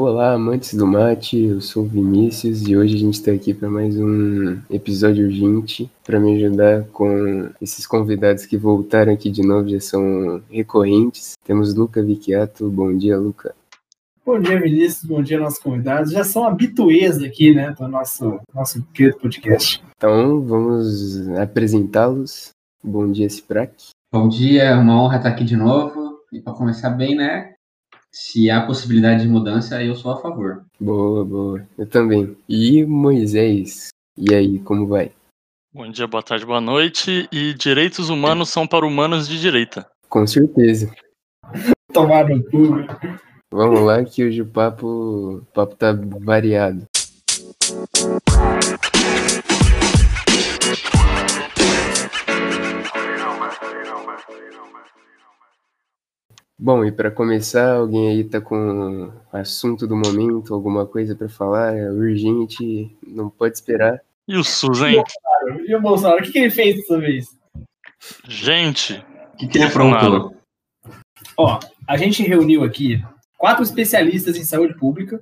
Olá, amantes do mate, eu sou o Vinícius e hoje a gente está aqui para mais um episódio urgente para me ajudar com esses convidados que voltaram aqui de novo, já são recorrentes. Temos Luca Vicchiato, bom dia, Luca. Bom dia, Vinícius, bom dia, nossos convidados. Já são habituês aqui, né, do nosso, nosso querido podcast. Então, vamos apresentá-los. Bom dia, Ciprac. Bom dia, é uma honra estar aqui de novo. E para começar bem, né, se há possibilidade de mudança, eu sou a favor. Boa, boa. Eu também. E Moisés? E aí, como vai? Bom dia, boa tarde, boa noite. E direitos humanos são para humanos de direita. Com certeza. Tomar no cu. Vamos lá que hoje o papo, o papo tá variado. Bom, e para começar, alguém aí tá com assunto do momento, alguma coisa para falar, é urgente, não pode esperar. E o SUS, hein? E o Bolsonaro, o que, que ele fez dessa vez? Gente, O que, que ele aprontou? Ó, a gente reuniu aqui quatro especialistas em saúde pública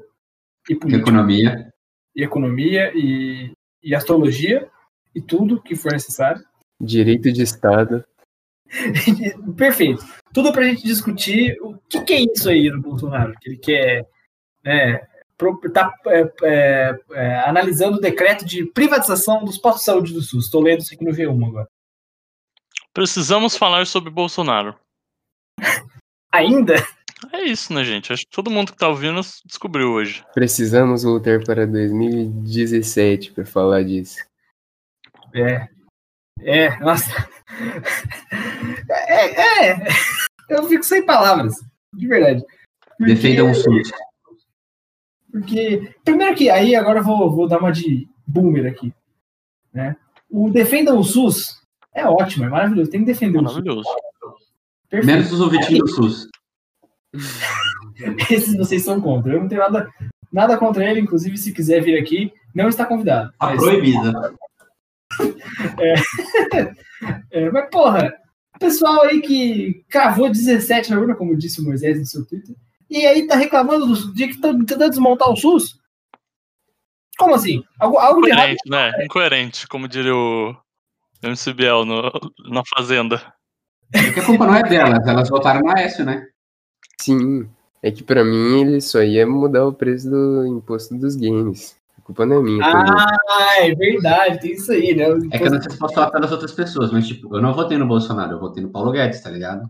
e política, Economia. e economia e, e astrologia e tudo que for necessário. Direito de Estado. Perfeito. Tudo pra gente discutir o que, que é isso aí no Bolsonaro, que ele quer, né, pro- tá é, é, é, analisando o decreto de privatização dos postos de saúde do SUS. Estou lendo isso aqui no G1 agora. precisamos falar sobre Bolsonaro. Ainda? É isso, né, gente? Acho que todo mundo que tá ouvindo descobriu hoje. Precisamos voltar para 2017 para falar disso. É. É, nossa. É, é. Eu fico sem palavras, de verdade. Porque- Defendam o SUS. Porque, primeiro que, aí agora eu vou, vou dar uma de boomer aqui. Né? O Defendam o SUS é ótimo, é maravilhoso. Tem que defender o SUS. Maravilhoso. Perfeito. Menos os ouvintes do SUS. Esses vocês são contra. Eu não tenho nada, nada contra ele, inclusive, se quiser vir aqui, não está convidado. Tá Mas- proibida. É, mas, porra, pessoal aí que cravou 17 na urna, como disse o Moisés no seu Twitter, e aí tá reclamando do, de que estão tentando desmontar o SUS? Como assim? Algo, algo de errado? Incoerente, né? Incoerente, como diria o MC Biel no, na Fazenda. Porque a culpa não é delas, elas votaram no Aécio, né? Sim, é que para mim ele só ia mudar o preço do imposto dos games. Culpa não é minha também. Ah, é verdade, tem isso aí, né? É que eu não sei se posso falar pelas outras pessoas, mas tipo, eu não votei no Bolsonaro, eu votei no Paulo Guedes, tá ligado?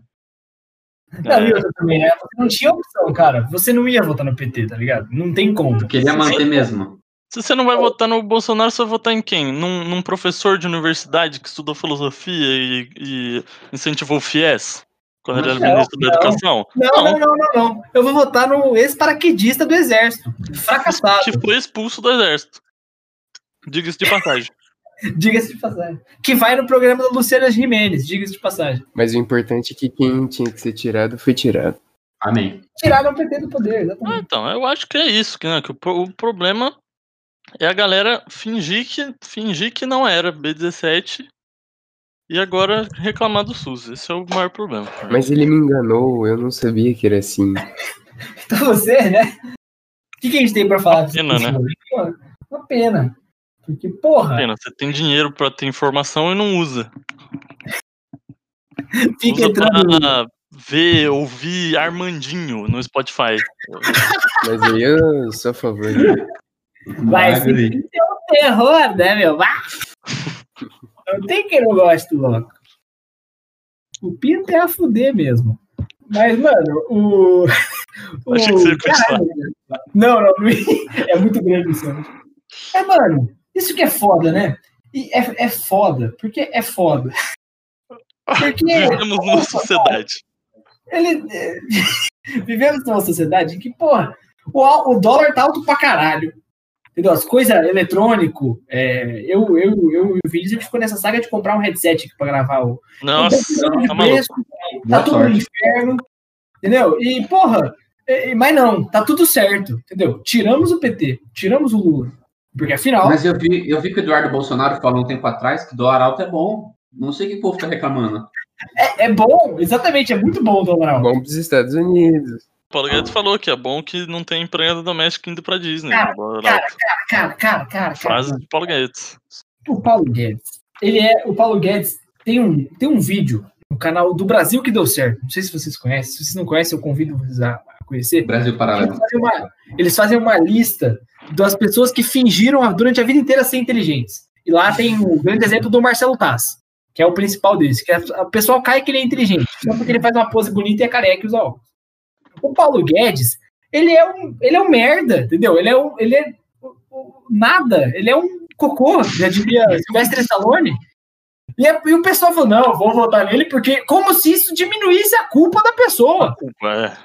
Não, e outra também, né? Você não tinha opção, cara. Você não ia votar no PT, tá ligado? Não tem como. Eu queria manter mesmo. Se você não vai votar no Bolsonaro, você vai votar em quem? Num, num professor de universidade que estudou filosofia e, e incentivou o FIES? Era Não, ministro da não. Educação? Não, não, não, não, não. Eu vou votar no ex-paraquedista do Exército. Fracassado. Que foi expulso do exército. Diga-se de passagem. Diga-se de passagem. Que vai no programa da Luciana Jimenez, diga-se de passagem. Mas o importante é que quem tinha que ser tirado foi tirado. Amém. Tiraram o PT do poder, Ah, exatamente. então, eu acho que é isso, que, né, que o, o problema é a galera fingir que, fingir que não era B17 e agora reclamar do SUS. Esse é o maior problema. Mas ele me enganou, eu não sabia que era assim. Então você, né? O que, que a gente tem pra falar? Uma pena, né? Pô, Uma pena. Porque, porra, Pena, você tem dinheiro pra ter informação e não usa. fica usa entrando. pra ver, ouvir Armandinho no Spotify. Mas aí eu sou a favor. né? Vai Vai, ser um terror, né, meu? Vá! Não tem quem não goste, louco. O Pinto é a fuder mesmo. Mas, mano, o. o Achei que você ia caralho, Não, não, é muito grande isso. né? É, mano, isso que é foda, né? E é, é foda, porque é foda. Porque Vivemos numa sociedade. ele. é, Vivemos numa sociedade em que, porra, o, o dólar tá alto pra caralho. Entendeu? As coisas eletrônico. é, eu, eu, eu e o Vinícius, a gente ficou nessa saga de comprar um headset aqui pra gravar o. Nossa, de tá maluco. preço, tá Boa tudo no sorte. inferno. Entendeu? E, porra, é, é, mas não, tá tudo certo. Entendeu? Tiramos o PT, tiramos o Lula. Porque afinal. Mas eu vi, eu vi que o Eduardo Bolsonaro falou um tempo atrás que dólar alto é bom. Não sei o que o povo tá reclamando. É, é bom, exatamente, é muito bom o dólar alto. Bom pros Estados Unidos. Paulo Guedes falou que é bom que não tem empregada doméstica indo pra Disney. Cara. Cara, cara, cara, cara, cara. Frase de Paulo Guedes. O Paulo Guedes. Ele é. O Paulo Guedes tem um, tem um vídeo no canal do Brasil que deu certo. Não sei se vocês conhecem. Se vocês não conhecem, eu convido vocês a conhecer. Brasil Eles Paralelo. fazem, uma, eles fazem uma lista das pessoas que fingiram a- durante a vida inteira ser inteligentes. E lá tem o grande exemplo do Marcelo Taz, que é o principal deles. Que é- o pessoal cai que ele é inteligente, só porque ele faz uma pose bonita e é careca e usa óculos. O Paulo Guedes, ele é um, ele é um merda, entendeu? Ele é um, ele é nada, ele é um cocô, já diria Silvestre Stallone. E, é- e o pessoal falou, não, eu vou votar nele porque como se isso diminuísse a culpa da pessoa. É.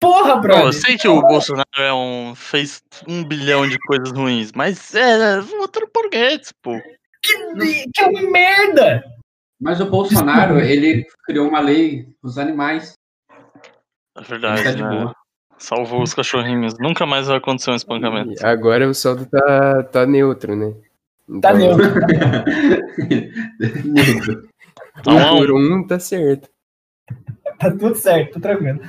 Porra, brother. eu sei que o Bolsonaro é um, fez um bilhão de coisas ruins, mas é, votou no Paulo Guedes, pô. Que, que é uma merda! Mas o Bolsonaro, ele criou uma lei dos animais. É verdade, tá de né? boa. Salvou os cachorrinhos. Nunca mais vai acontecer um espancamento. E Agora o saldo tá, tá neutro, né? Tá Então, neutro. Neutro. Tá um um. por um tá certo. Tá tudo certo, tô tranquilo.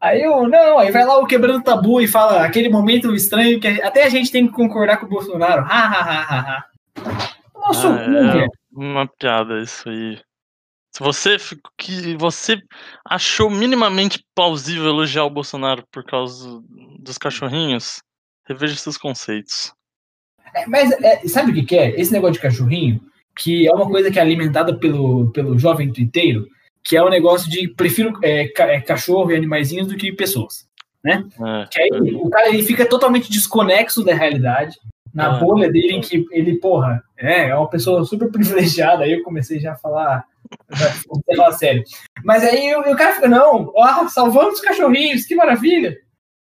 Aí eu, não, aí vai lá o quebrando tabu e fala aquele momento estranho que até a gente tem que concordar com o Bolsonaro. Ha, ha, ha, ha, ha. Nossa, Ah, é. Uma piada isso aí. Se você que você achou minimamente plausível elogiar o Bolsonaro por causa dos cachorrinhos, reveja seus conceitos. É, Mas é, sabe o que, que é? Esse negócio de cachorrinho, que é uma coisa que é alimentada pelo, pelo jovem twitteiro, que é o negócio de prefiro é, ca- é, cachorro e animaizinhos do que pessoas. É, Que aí o cara ele fica totalmente desconexo da realidade, na Ah. bolha dele em que ele, porra, é, é uma pessoa super privilegiada. Aí eu comecei já a falar, a falar sério. Mas aí o, o cara fica, não, ó, salvando os cachorrinhos, que maravilha.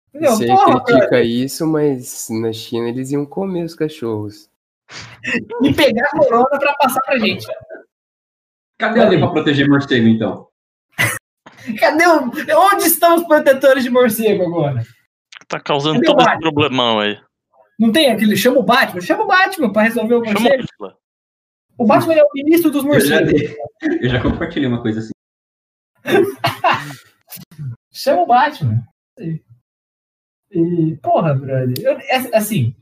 Entendeu? Você Porra, cara, critica isso, mas na China eles iam comer os cachorros. e pegar a corona pra passar pra gente. Cadê a lei pra proteger morcego, então? Cadê o, onde estão os protetores de morcego agora? tá causando Cadê todo esse problemão aí. Não tem aquele, chama o Batman, chama o Batman pra resolver o Chama morcego. o Batman é o ministro dos Eu já, morcegos. eu já compartilhei uma coisa assim. Chama o Batman. E, e, porra, brother. eu- é- assim,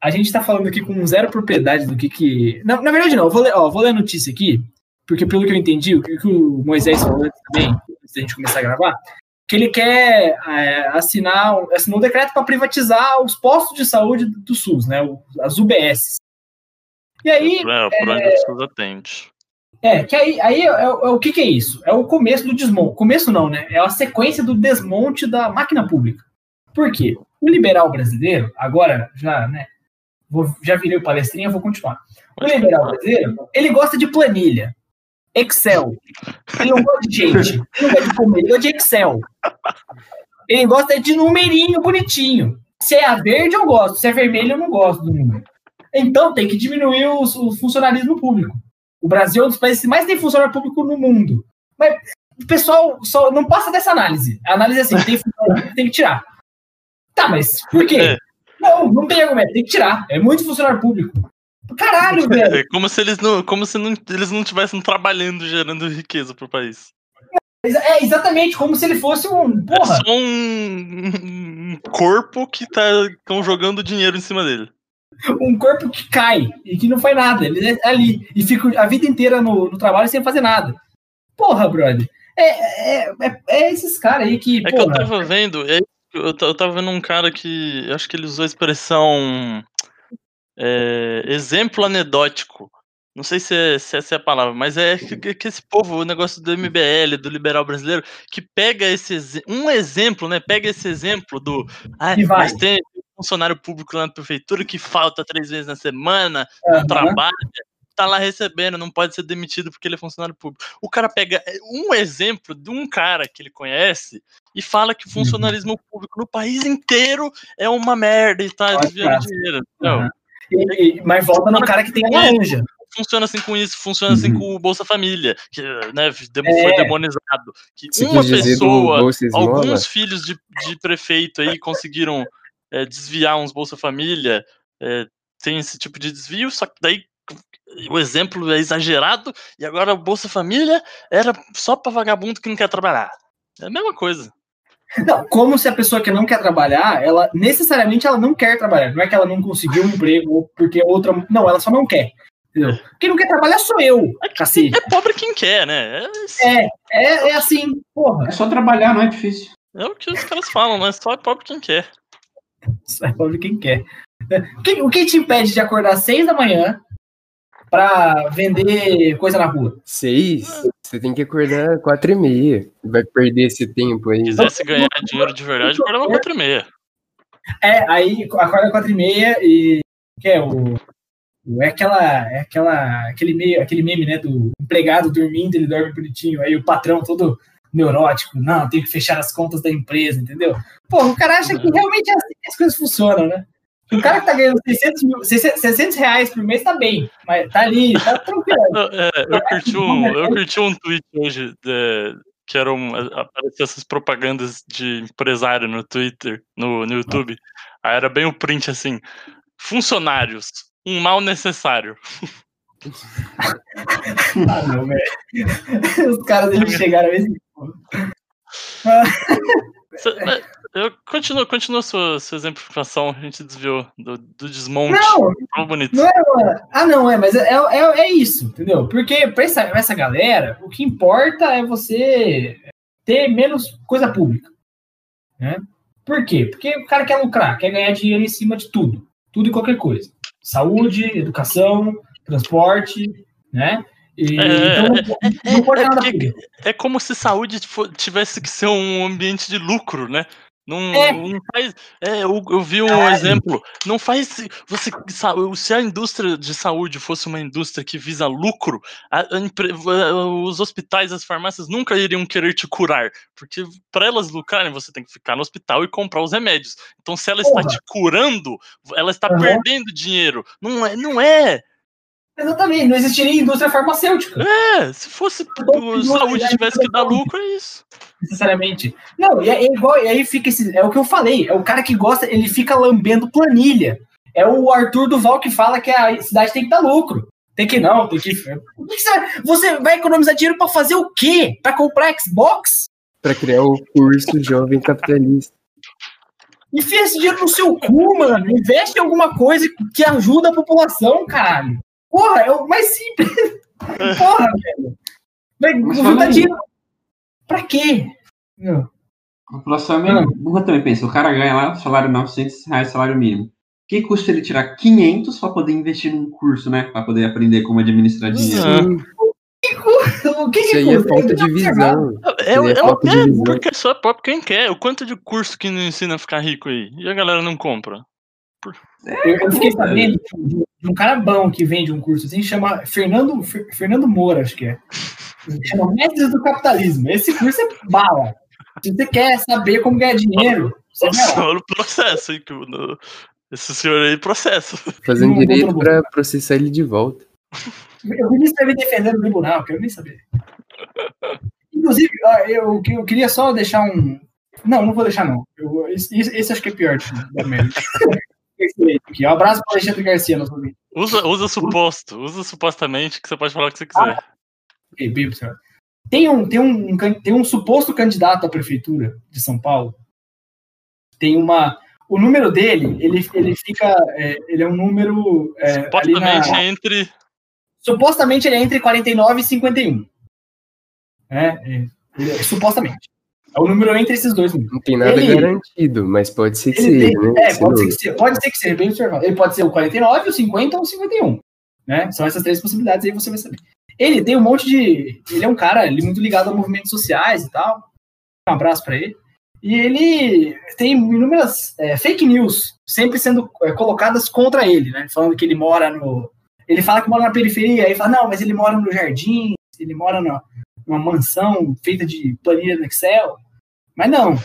a gente tá falando aqui com zero propriedade do que que. Na, na verdade, não. Eu vou ler, ó, vou ler a notícia aqui, porque pelo que eu entendi, o que, que o Moisés falou antes também, antes da gente começar a gravar, que ele quer é, assinar, um- assinou um decreto para privatizar os postos de saúde do SUS, né? o- As UBS. E aí, É, por onde as pessoas atendem. é, que aí, aí é, é o que, que é isso? É o começo do desmonte. Começo não, né? É a sequência do desmonte da máquina pública. Por quê? O liberal brasileiro, agora já, né? vou- já virei o palestrinha, vou continuar. O liberal brasileiro, ele gosta de planilha, Excel. Ele não gosta de gente, ele não gosta de comer, ele gosta de Excel. Ele gosta de numerinho bonitinho. Se é verde, eu gosto. Se é vermelho, eu não gosto do número. Então tem que diminuir o, o funcionalismo público. O Brasil é um dos países que mais tem funcionário público no mundo. Mas o pessoal só não passa dessa análise. A análise é assim, tem funcionário público, tem que tirar. Tá, mas por quê? É. Não, não tem argumento, tem que tirar. É muito funcionário público. Caralho, velho. É como se eles não, como se não, eles não estivessem trabalhando, gerando riqueza pro país. É exatamente como se ele fosse um. É Porra, só um, um corpo que tá estão jogando dinheiro em cima dele. um corpo que cai e que não faz nada. Ele é ali e fica a vida inteira no, no trabalho sem fazer nada. Porra, brother. É, é, é, é esses caras aí que. É que eu porra, tava vendo, é, eu, ta- eu tava vendo um cara que, eu acho que ele usou a expressão é, exemplo anedótico. Não sei se, é- se essa é a palavra, mas é que, que- esse povo, o negócio do MBL, do liberal brasileiro, que pega esse um exemplo, né? Pega esse exemplo do. Ah, mas tem funcionário público lá na prefeitura que falta três vezes na semana, não trabalha, tá lá recebendo, não pode ser demitido porque ele é funcionário público. O cara pega é, um exemplo de um cara que ele conhece e fala que o funcionalismo público no país inteiro é uma merda e tá desviando dinheiro. Não, Aham. E- mas volta no cara que tem a laranja. funciona assim com isso, funciona assim Uhum. com o Bolsa Família, que né, dem- É. foi demonizado. Que Você uma pessoa, alguns filhos de, de prefeito aí conseguiram é, desviar uns Bolsa Família, é, tem esse tipo de desvio, só que daí o exemplo é exagerado e agora o Bolsa Família era só pra vagabundo que não quer trabalhar. É a mesma coisa. Não, como se a pessoa que não quer trabalhar, ela necessariamente ela não quer trabalhar. Não é que ela não conseguiu um emprego ou porque outra. Não, ela só não quer. Entendeu? Quem não quer trabalhar sou eu, cacete. É pobre quem quer, né? É, é, é assim, porra. É só trabalhar, não é difícil. É o que os caras falam, né? Só é pobre quem quer. Só é pobre quem quer. O que, o que te impede de acordar às seis da manhã pra vender coisa na rua? Seis? Você tem que acordar quatro e meia. Vai perder esse tempo aí. Se quisesse ganhar dinheiro de verdade, acordava quatro e meia. É, aí acorda quatro e meia e. Que é o. o- É aquela. É aquela. Aquele, meio, aquele meme, né? Do empregado dormindo, ele dorme bonitinho. Aí o patrão todo neurótico. Não, tem que fechar as contas da empresa, entendeu? Pô, o cara acha que realmente é assim que as coisas funcionam, né? O cara que tá ganhando 600, mil, 600 600 reais por mês tá bem, mas tá ali, tá tranquilo. Eu, é, eu curti um, eu curti um tweet hoje é, que era um, apareciam essas propagandas de empresário no Twitter, no, no YouTube. Aí era bem o print assim: funcionários, um mal necessário. Ah, não, velho. Os caras eles chegaram a esse ponto. Cê- é, Eu continuo, continua sua, sua exemplificação, a gente desviou do, do desmonte. Não, bonito. Não é Ah, não, é, mas é, é, é isso, entendeu? Porque pra essa, pra essa galera, o que importa é você ter menos coisa pública. Né? Por quê? Porque o cara quer lucrar, quer ganhar dinheiro em cima de tudo. Tudo e qualquer coisa. Saúde, educação, transporte, né? E, É, então, não, não importa é público. É como se saúde tivesse que ser um ambiente de lucro, né? Não, É. não faz. É, eu, eu vi um exemplo. Não faz. Você, se a indústria de saúde fosse uma indústria que visa lucro, a- a os hospitais, as farmácias nunca iriam querer te curar. Porque para elas lucrarem, você tem que ficar no hospital e comprar os remédios. Então, se ela está Porra. te curando, ela está Aham. perdendo dinheiro. Não é, não é. Exatamente, não existiria indústria farmacêutica. É, se fosse Todo saúde tivesse que dar lucro, é isso. necessariamente. Não, e é, é igual, e aí fica esse. É o que eu falei, é o cara que gosta, ele fica lambendo planilha. É o Arthur Duval que fala que a cidade tem que dar lucro. Tem que não, tem que. O você, vai, você vai economizar dinheiro pra fazer o quê? Pra comprar Xbox? Pra criar o curso Jovem Capitalista. Enfia esse dinheiro no seu cu, mano. Investe em alguma coisa que ajuda a população, caralho. Porra, é o mais simples. Porra, velho. Mas dinheiro. Pra quê? Não. A população é meio burra também pensa. O cara ganha lá salário 900 reais, salário mínimo. Que custa ele tirar 500 para poder investir num curso, né? Para poder aprender como administrar dinheiro. Ah. Sim, O que isso que aí é custa? falta Eu de visão. É, é, é, visão. porque só é pobre quem quer. O quanto de curso que não ensina a ficar rico aí? E a galera não compra. Eu, eu fiquei sabendo de um- de um cara bom que vende um curso assim, chama Fernando, Fer- Fernando Moura, acho que é. Chama Mestres do Capitalismo. Esse curso é bala. Se você quer saber como ganhar dinheiro, você vai lá. Olha o processo, hein? Que o- no- esse senhor aí processa. Fazendo Não, direito não, não. pra processar ele de volta. Eu vi isso me defendendo no tribunal, quero nem saber. Inclusive, eu, eu queria só deixar um. Não, não vou deixar, não. Eu- esse, esse acho que é pior da merda. Um abraço para Alexandre Garcia, nosso amigo. Usa, usa suposto, usa supostamente que você pode falar o que você quiser. Bibo, senhor. Tem um, tem, um, tem um suposto candidato à prefeitura de São Paulo. Tem uma. O número dele, ele, ele fica. é, ele é um número. é, Supostamente na- entre. supostamente ele é entre 49 e 51. É, é, é- supostamente. É o número entre esses dois números. Não tem nada Ele- garantido, mas pode ser que seja, tem- né? é, pode ser, que seja, pode ser que seja bem observado. Ele pode ser o 49, o 50 ou o 51. Né? São essas três possibilidades aí você vai saber. Ele tem um monte de. Ele é um cara ele é muito ligado a movimentos sociais e tal. Um abraço pra ele. E ele tem inúmeras é, fake news sempre sendo é, colocadas contra ele, né? Falando que ele mora no. Ele fala que mora na periferia, aí fala, não, mas ele mora no jardim, ele mora na- numa mansão feita de planilha no Excel. Mas não.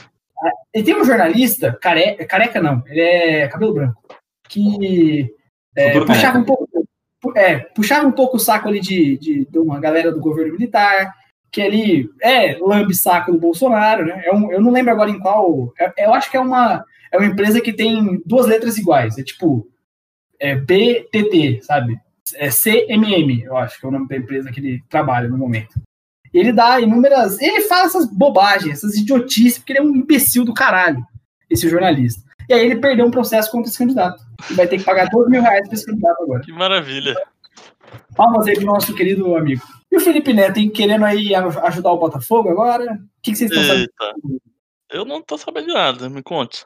E tem um jornalista, care- careca não, ele é cabelo branco, que é, puxava careca. um pouco. É, puxava um pouco o saco ali de, de, de uma galera do governo militar, que ali é lambe saco do Bolsonaro, né? É um, eu não lembro agora em qual. é- eu acho que é uma, é uma empresa que tem duas letras iguais. É tipo é BTT, sabe? É CMM, eu acho que é o nome da empresa que ele trabalha no momento. Ele dá inúmeras. Ele fala essas bobagens, essas idiotices, porque ele é um imbecil do caralho, esse jornalista. E aí ele perdeu um processo contra esse candidato. E vai ter que pagar 12 mil reais pra esse candidato agora. Que maravilha. Palmas aí pro nosso querido amigo. E o Felipe Neto, hein, querendo aí ajudar o Botafogo agora? O que, que vocês estão sabendo? Eu não tô sabendo de nada, me conte.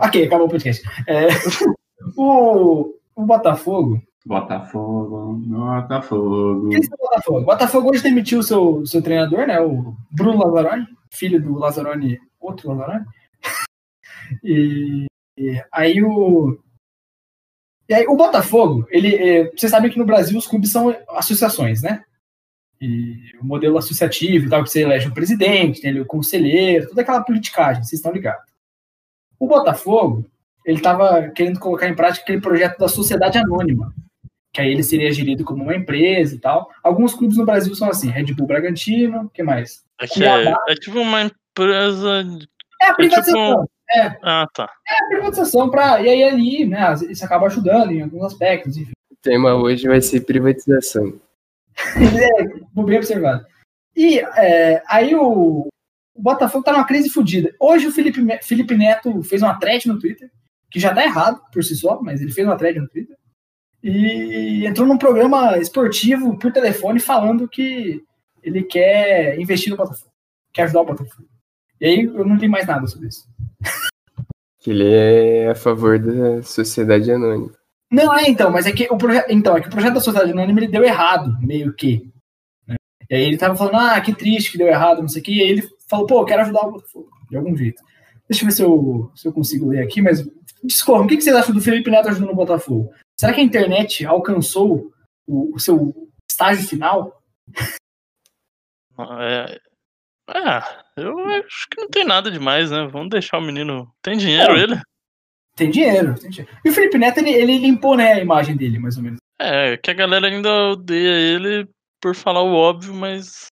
Ok, acabou o podcast. É, o, o Botafogo. Botafogo, Botafogo. O que é esse Botafogo? O Botafogo hoje demitiu o seu, seu treinador, né? O Bruno Lazzaroni, filho do Lazzaroni, outro Lazzaroni. E, e aí o. E aí o Botafogo, ele. é, vocês sabem que no Brasil os clubes são associações, né? E o modelo associativo tal, que você elege um presidente, tem ali o conselheiro, toda aquela politicagem, vocês estão ligados. O Botafogo, ele estava querendo colocar em prática aquele projeto da sociedade anônima, que aí ele seria gerido como uma empresa e tal. Alguns clubes no Brasil são assim, Red Bull Bragantino, o que mais? É é, é tipo uma empresa. É a privatização. Ah, tá. É a privatização para e aí ali, né, isso acaba ajudando em alguns aspectos, enfim. O tema hoje vai ser privatização. é, bem observado. E é, aí o, o Botafogo tá numa crise fodida. Hoje o Felipe, Felipe Neto fez uma thread no Twitter, que já tá errado por si só, mas ele fez uma thread no Twitter. E entrou num programa esportivo por telefone falando que ele quer investir no Botafogo, quer ajudar o Botafogo. E aí eu não li mais nada sobre isso. Que ele é a favor da sociedade anônima. Não, é então, mas é que o projeto. Então, é que o projeto da Sociedade Anônima ele deu errado, meio que. né? E aí ele tava falando, ah, que triste que deu errado, não sei o que. E aí ele falou, pô, eu quero ajudar o Botafogo, de algum jeito. Deixa eu ver se eu, se eu consigo ler aqui, mas discorram. O que, que vocês acham do Felipe Neto ajudando o Botafogo? Será que a internet alcançou o, o seu estágio final? É, é, eu acho que não tem nada demais, né? Vamos deixar o menino. Tem dinheiro ele? Tem dinheiro, tem dinheiro. E o Felipe Neto, ele, ele limpou, né, a imagem dele, mais ou menos. É, que a galera ainda odeia ele por falar o óbvio, mas.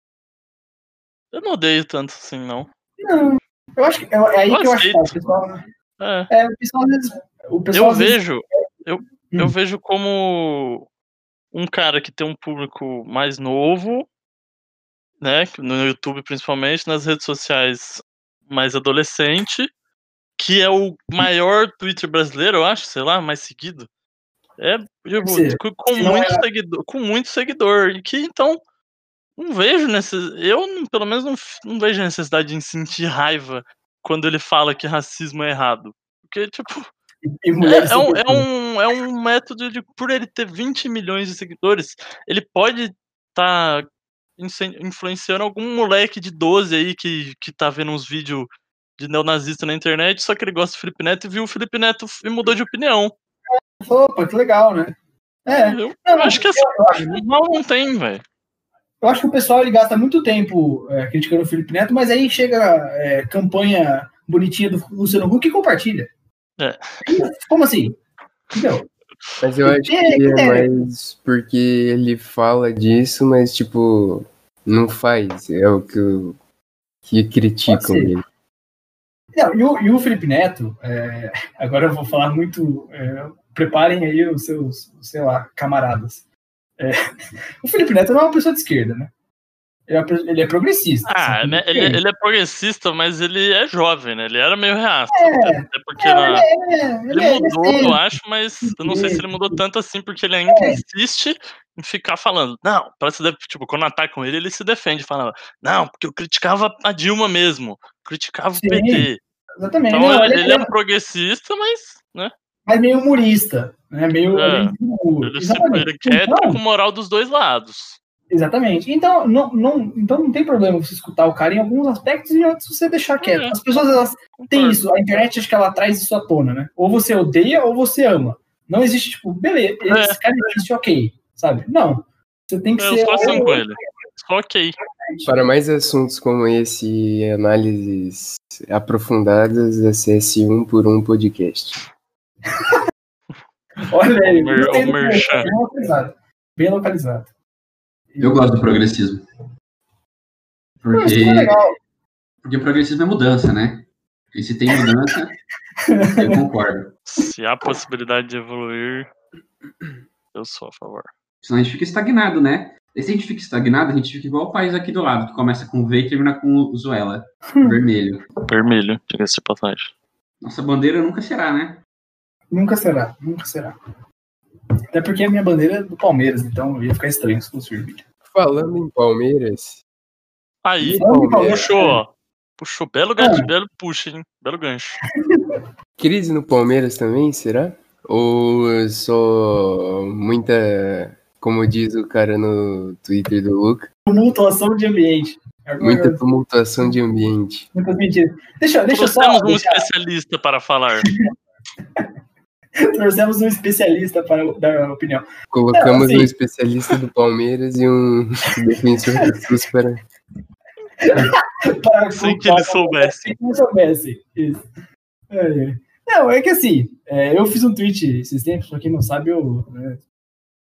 Eu não odeio tanto assim, não. Não. Eu acho que é, é aí Eu que eu acho que tá, o aceito. pessoal. É. É, o pessoal às vezes. O pessoal, Eu vezes- vejo, eu, eu Hum. vejo como um cara que tem um público mais novo, né? No YouTube principalmente, nas redes sociais mais adolescente, que é o maior Twitter brasileiro, eu acho, sei lá, mais seguido. É, tipo, com, muito é- seguidor, com muito seguidor. E que então não vejo necessidade. Eu, pelo menos, não, não vejo necessidade de sentir raiva quando ele fala que racismo é errado. Porque, tipo, e é, mulheres é um, é, um, é um método de. Por ele ter 20 milhões de seguidores, ele pode estar influenciando algum moleque de 12 aí que, que tá vendo uns vídeos de neonazista na internet, só que ele gosta do Felipe Neto e viu o Felipe Neto e mudou de opinião. Opa, que legal, né? É, Eu, Não, acho que assim, eu acho- mal não tem, velho. eu acho que o pessoal ele gasta muito tempo é, criticando o Felipe Neto, mas aí chega é, campanha bonitinha do Luciano Huck e compartilha. É. Como assim? Entendeu? Mas eu acho que É, é é. mais porque ele fala disso, mas tipo, não faz. É o que, eu- que criticam ele. Não, e, o, e o Felipe Neto, é, agora eu vou falar muito. é, preparem aí os seus, sei lá, camaradas. É, o Felipe Neto não é uma pessoa de esquerda, né? Ele é, ele é progressista. Ah, assim, né, ele, ele é progressista, mas ele é jovem, né? Ele era meio reaço. É, Até porque É, na- ele é- Ele ele é mudou, decente. eu acho, mas eu não sei se ele mudou tanto assim, porque ele ainda insiste em ficar falando. Não, para se tipo, quando atacam ele, ele se defende, falando, não, porque eu criticava a Dilma mesmo, criticava Sim, o PT. Exatamente. Então Não, ele, ele, ele é, progressista, mas, né? mas meio humorista, né? Meio. É, humor. Ele, se, ele quer Então, com moral dos dois lados. Exatamente. Então não, não, então não tem problema você escutar o cara em alguns aspectos e em outros você deixar quieto. É. As pessoas elas têm isso, a internet acho que ela traz isso à tona, né? Ou você odeia ou você ama. Não existe, tipo, beleza, É. esse cara existe, ok, sabe? Não. Você tem que Eu ser. assim ou- com ele. Só ok. Para mais assuntos como esse e análises aprofundadas, acesse um por um podcast. Olha aí, bem localizado. Bem localizado. Eu gosto do progressismo. Porque, é legal. porque progressismo é mudança, né? E se tem mudança, eu concordo. Se há possibilidade de evoluir, eu sou a favor. Senão a gente fica estagnado, né? E se a gente fica estagnado, a gente fica igual o país aqui do lado, que começa com V e termina com Zuela, vermelho. Vermelho, diga-se de passagem. Nossa bandeira nunca será, né? Nunca será, nunca será. Até porque a minha bandeira é do Palmeiras, então ia ficar estranho se fosse vermelho. Falando em Palmeiras, Aí, em Palmeiras, puxou, ó. Puxou. Belo gancho, belo puxa, hein? Belo gancho. crise no Palmeiras também, será? Ou só muita, como diz o cara no Twitter do Luca, Tumultuação de ambiente. Agora, muita tumultuação de ambiente. muitas mentiras. Deixa, deixa eu só. Trouxemos um deixar- especialista para falar. trouxemos um especialista para dar a opinião. Colocamos Não, assim- um especialista do Palmeiras e um defensor do SUS para Para Sem que ele soubesse. Sem que ele soubesse. Isso. É, é. Não, é que assim, é, eu fiz um tweet esses tempos, pra quem não sabe, eu né,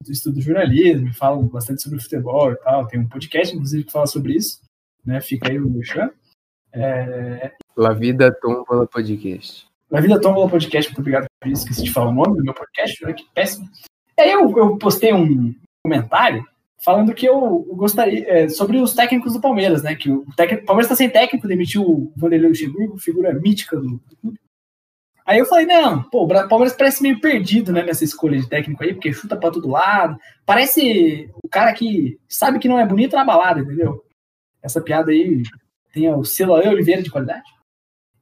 estudo jornalismo, falo bastante sobre futebol e tal. Tem um podcast, inclusive, que fala sobre isso. Né? Fica aí o Merchan. É, La Vida Tombola Podcast. Na Vida Tombola Podcast, muito obrigado por isso, esqueci de falar o nome do meu podcast, né, que péssimo. Aí eu, eu postei um comentário falando que eu gostaria, é, sobre os técnicos do Palmeiras, né, que o, técnico, o Palmeiras está sem técnico, demitiu o Vanderlei Luxemburgo, figura mítica do, clube. Aí eu falei, não, pô, o Palmeiras parece meio perdido, né, nessa escolha de técnico aí, porque chuta pra todo lado, parece o cara que sabe que não é bonito na balada, entendeu? Essa piada aí tem o selo Oliveira de qualidade.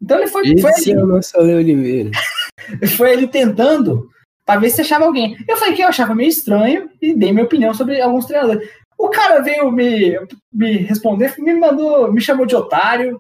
Então ele foi, foi Esse é o nosso Ale Oliveira. foi ele tentando pra ver se achava alguém. Eu falei que eu achava meio estranho e dei minha opinião sobre alguns treinadores. O cara veio me, me responder, me mandou, me chamou de otário,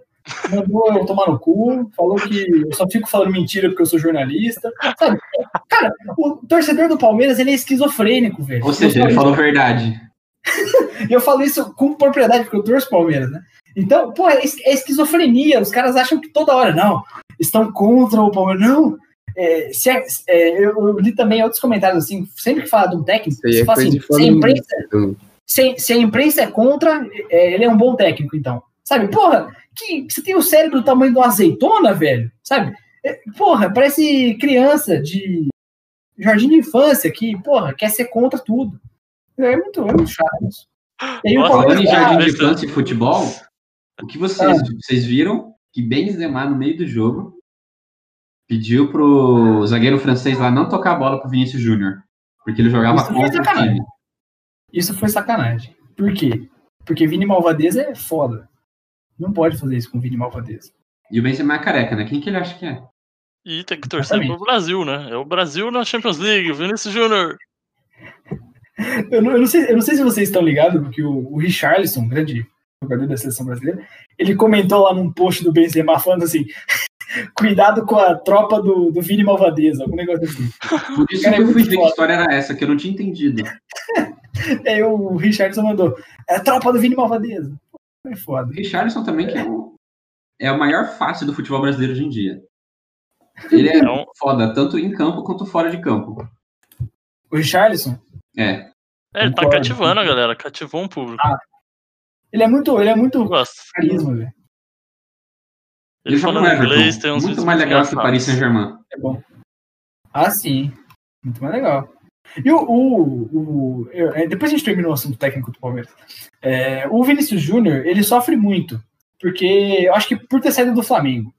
mandou eu tomar no cu, falou que eu só fico falando mentira porque eu sou jornalista. Sabe? Cara, o torcedor do Palmeiras ele é esquizofrênico, velho. Ou seja, ele falou verdade. E eu falo isso com propriedade, porque eu torço Palmeiras, né? Então, pô, é é esquizofrenia. Os caras acham que toda hora, não, estão contra o Palmeiras. Não. É, se é- é, eu, eu li também outros comentários assim, sempre que fala de um técnico, você fala assim, se a, imprensa, se, se a imprensa é contra, é, ele é um bom técnico, então. Sabe, porra, que, você tem o cérebro do tamanho de uma azeitona, velho, sabe? É, porra, parece criança de jardim de infância que, porra, quer ser contra tudo. É muito, é muito chato isso. Nossa, Falando em jardim de infância e futebol, o que vocês, vocês viram que Benzema, no meio do jogo, pediu pro zagueiro francês lá não tocar a bola pro Vinícius Júnior, porque ele jogava Isso foi contra o sacanagem. time. Isso foi sacanagem. Por quê? Porque Vini Malvadeza é foda. Não pode fazer isso com Vini Malvadeza. E o Benzema é careca, né? Quem que ele acha que é? E tem que torcer Exatamente. pro Brasil, né? É o Brasil na Champions League, Vinícius Júnior. Eu não, eu não sei, eu não sei se vocês estão ligados, porque o, o Richarlison, grande jogador da seleção brasileira, ele comentou lá num post do Benzema falando assim: cuidado com a tropa do, do Vini Malvadeza, algum negócio assim. Por isso Cara, que é eu fui ver que história era essa, que eu não tinha entendido. Aí o Richardson mandou: é a tropa do Vini Malvadeza. É foda. O Richarlison também, que é o, é o maior face do futebol brasileiro hoje em dia. Ele é Então- foda, tanto em campo quanto fora de campo. O Richarlison, É. É, ele tá cativando a galera, cativou um público. Ele é muito, ele é muito carisma, velho. Ele, Ele Everton. inglês, tem uns Muito mais legal que o. Paris Saint-Germain. É bom. Ah, sim. Muito mais legal. E o. o, o- eu- é, depois a gente termina o assunto técnico do Palmeiras. É, o Vinícius Júnior, ele sofre muito. Porque eu acho que por ter saído do Flamengo.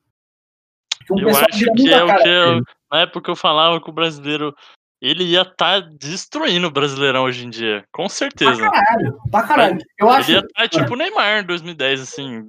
O Eu pessoal acho que é o que eu, na época eu falava que o brasileiro ele ia estar destruindo o Brasileirão hoje em dia, com Pra certeza. caralho. Pra caralho. Eu acho. Ele ia estar tipo o Neymar em 2010, assim,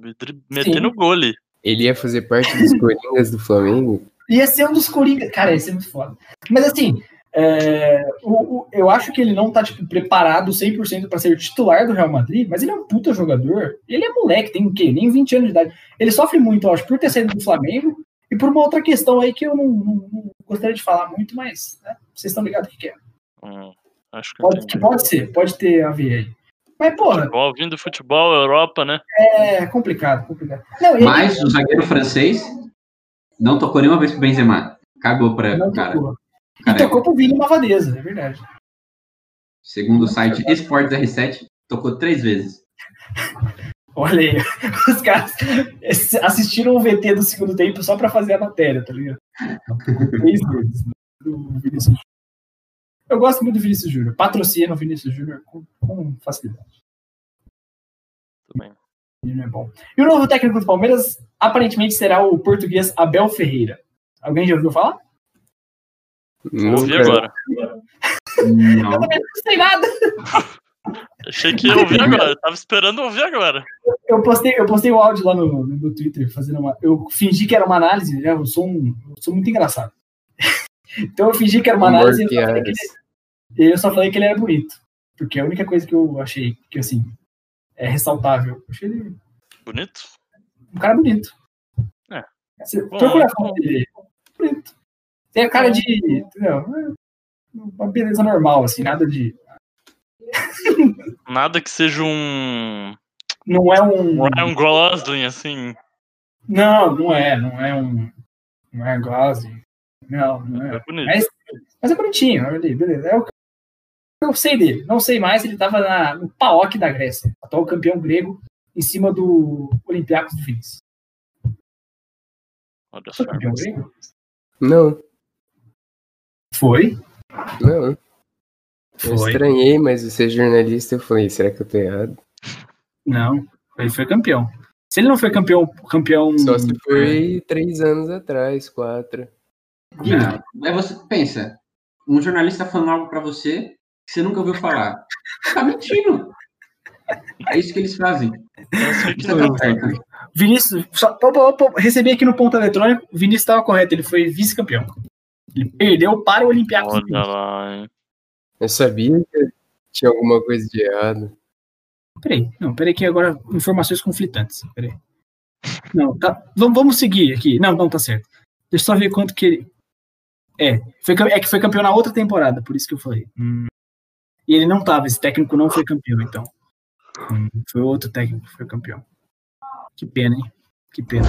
metendo gole. Ele ia fazer parte dos Coringas do Flamengo. Ia ser um dos Coringa. Cara, ia ser muito foda. Mas assim, é, o- o- eu acho que ele não tá tipo, preparado 100% para ser titular do Real Madrid, mas ele é um puta jogador. Ele é moleque, tem o quê? Nem 20 anos de idade. Ele sofre muito, eu acho, por ter saído do Flamengo e por uma outra questão aí que eu não, não- não gostaria de falar muito, mas né, vocês estão ligados o que, é. Hum, acho que Pode, que pode ser, pode ter a ver aí. Mas, porra, Futebol, vindo do futebol, Europa, né? é complicado, complicado. Não, ele Mas o zagueiro francês não tocou nenhuma vez pro Benzema. Cagou pra não cara. tocou. E tocou pro Vini Malvadeza, é verdade. Segundo o site Esportes R7, tocou três vezes. Olha aí, os caras assistiram o VT do segundo tempo só pra fazer a matéria, tá ligado? Três vezes. né, do Vinícius. Eu gosto muito do Vinícius Júnior. Patrocina o Vinícius Júnior com, com facilidade. Tudo bem. Ele é bom. E o novo técnico do Palmeiras aparentemente será o português Abel Ferreira. Alguém já ouviu falar? Ouvi Nunca- agora. Não. Eu também não sei nada. Achei que ia ouvir agora. Tava esperando ouvir agora. Eu postei, eu postei o áudio lá no, no meu Twitter fazendo uma. Eu fingi que era uma análise, né? Eu sou, um, eu sou muito engraçado. então eu fingi que era uma análise e eu, só falei que piadas. ele, eu só falei que ele era bonito. Porque é a única coisa que eu achei que assim é ressaltável. Eu achei ele Bonito? um cara bonito. É. Você Bom, procura a bom. foto dele. Bonito. Tem a cara de. Entendeu? É Uma beleza normal, assim, nada de. Nada que seja um Não é um. Ryan Gosling, assim. Não, não é, não é um. Não é Gosling. Não, não é. É bonito. Mas, mas é bonitinho, ali, beleza. É o que eu sei dele. Não sei mais, ele estava na- no PAOK da Grécia, atual campeão grego, em cima do Olympiacos do só. Foi campeão grego? Não, Foi. não. Eu Foi. estranhei, mas você é jornalista, eu falei, será que eu tô errado? Não, ele foi campeão. Se ele não foi campeão, campeão. Só se foi três anos atrás, quatro. Guina, aí você pensa, um jornalista falando algo pra você que você nunca ouviu falar. Tá mentindo. É isso que eles fazem. É tá certo. Vinícius, só, opa, opa, recebi aqui no ponto eletrônico, o Vinícius estava correto, ele foi vice-campeão. Ele perdeu para o Olympiacos. Olha lá, hein? Eu sabia que tinha alguma coisa de errado. Peraí, não, peraí que agora informações conflitantes. Peraí. Não, tá, vamos, vamos seguir aqui. Não, não, tá certo. Deixa eu só ver quanto que ele. É, foi, é que foi campeão na outra temporada, por isso que eu falei. Hum. E ele não tava, esse técnico não foi campeão, então. Hum, foi outro técnico que foi campeão. Que pena, hein? Que pena.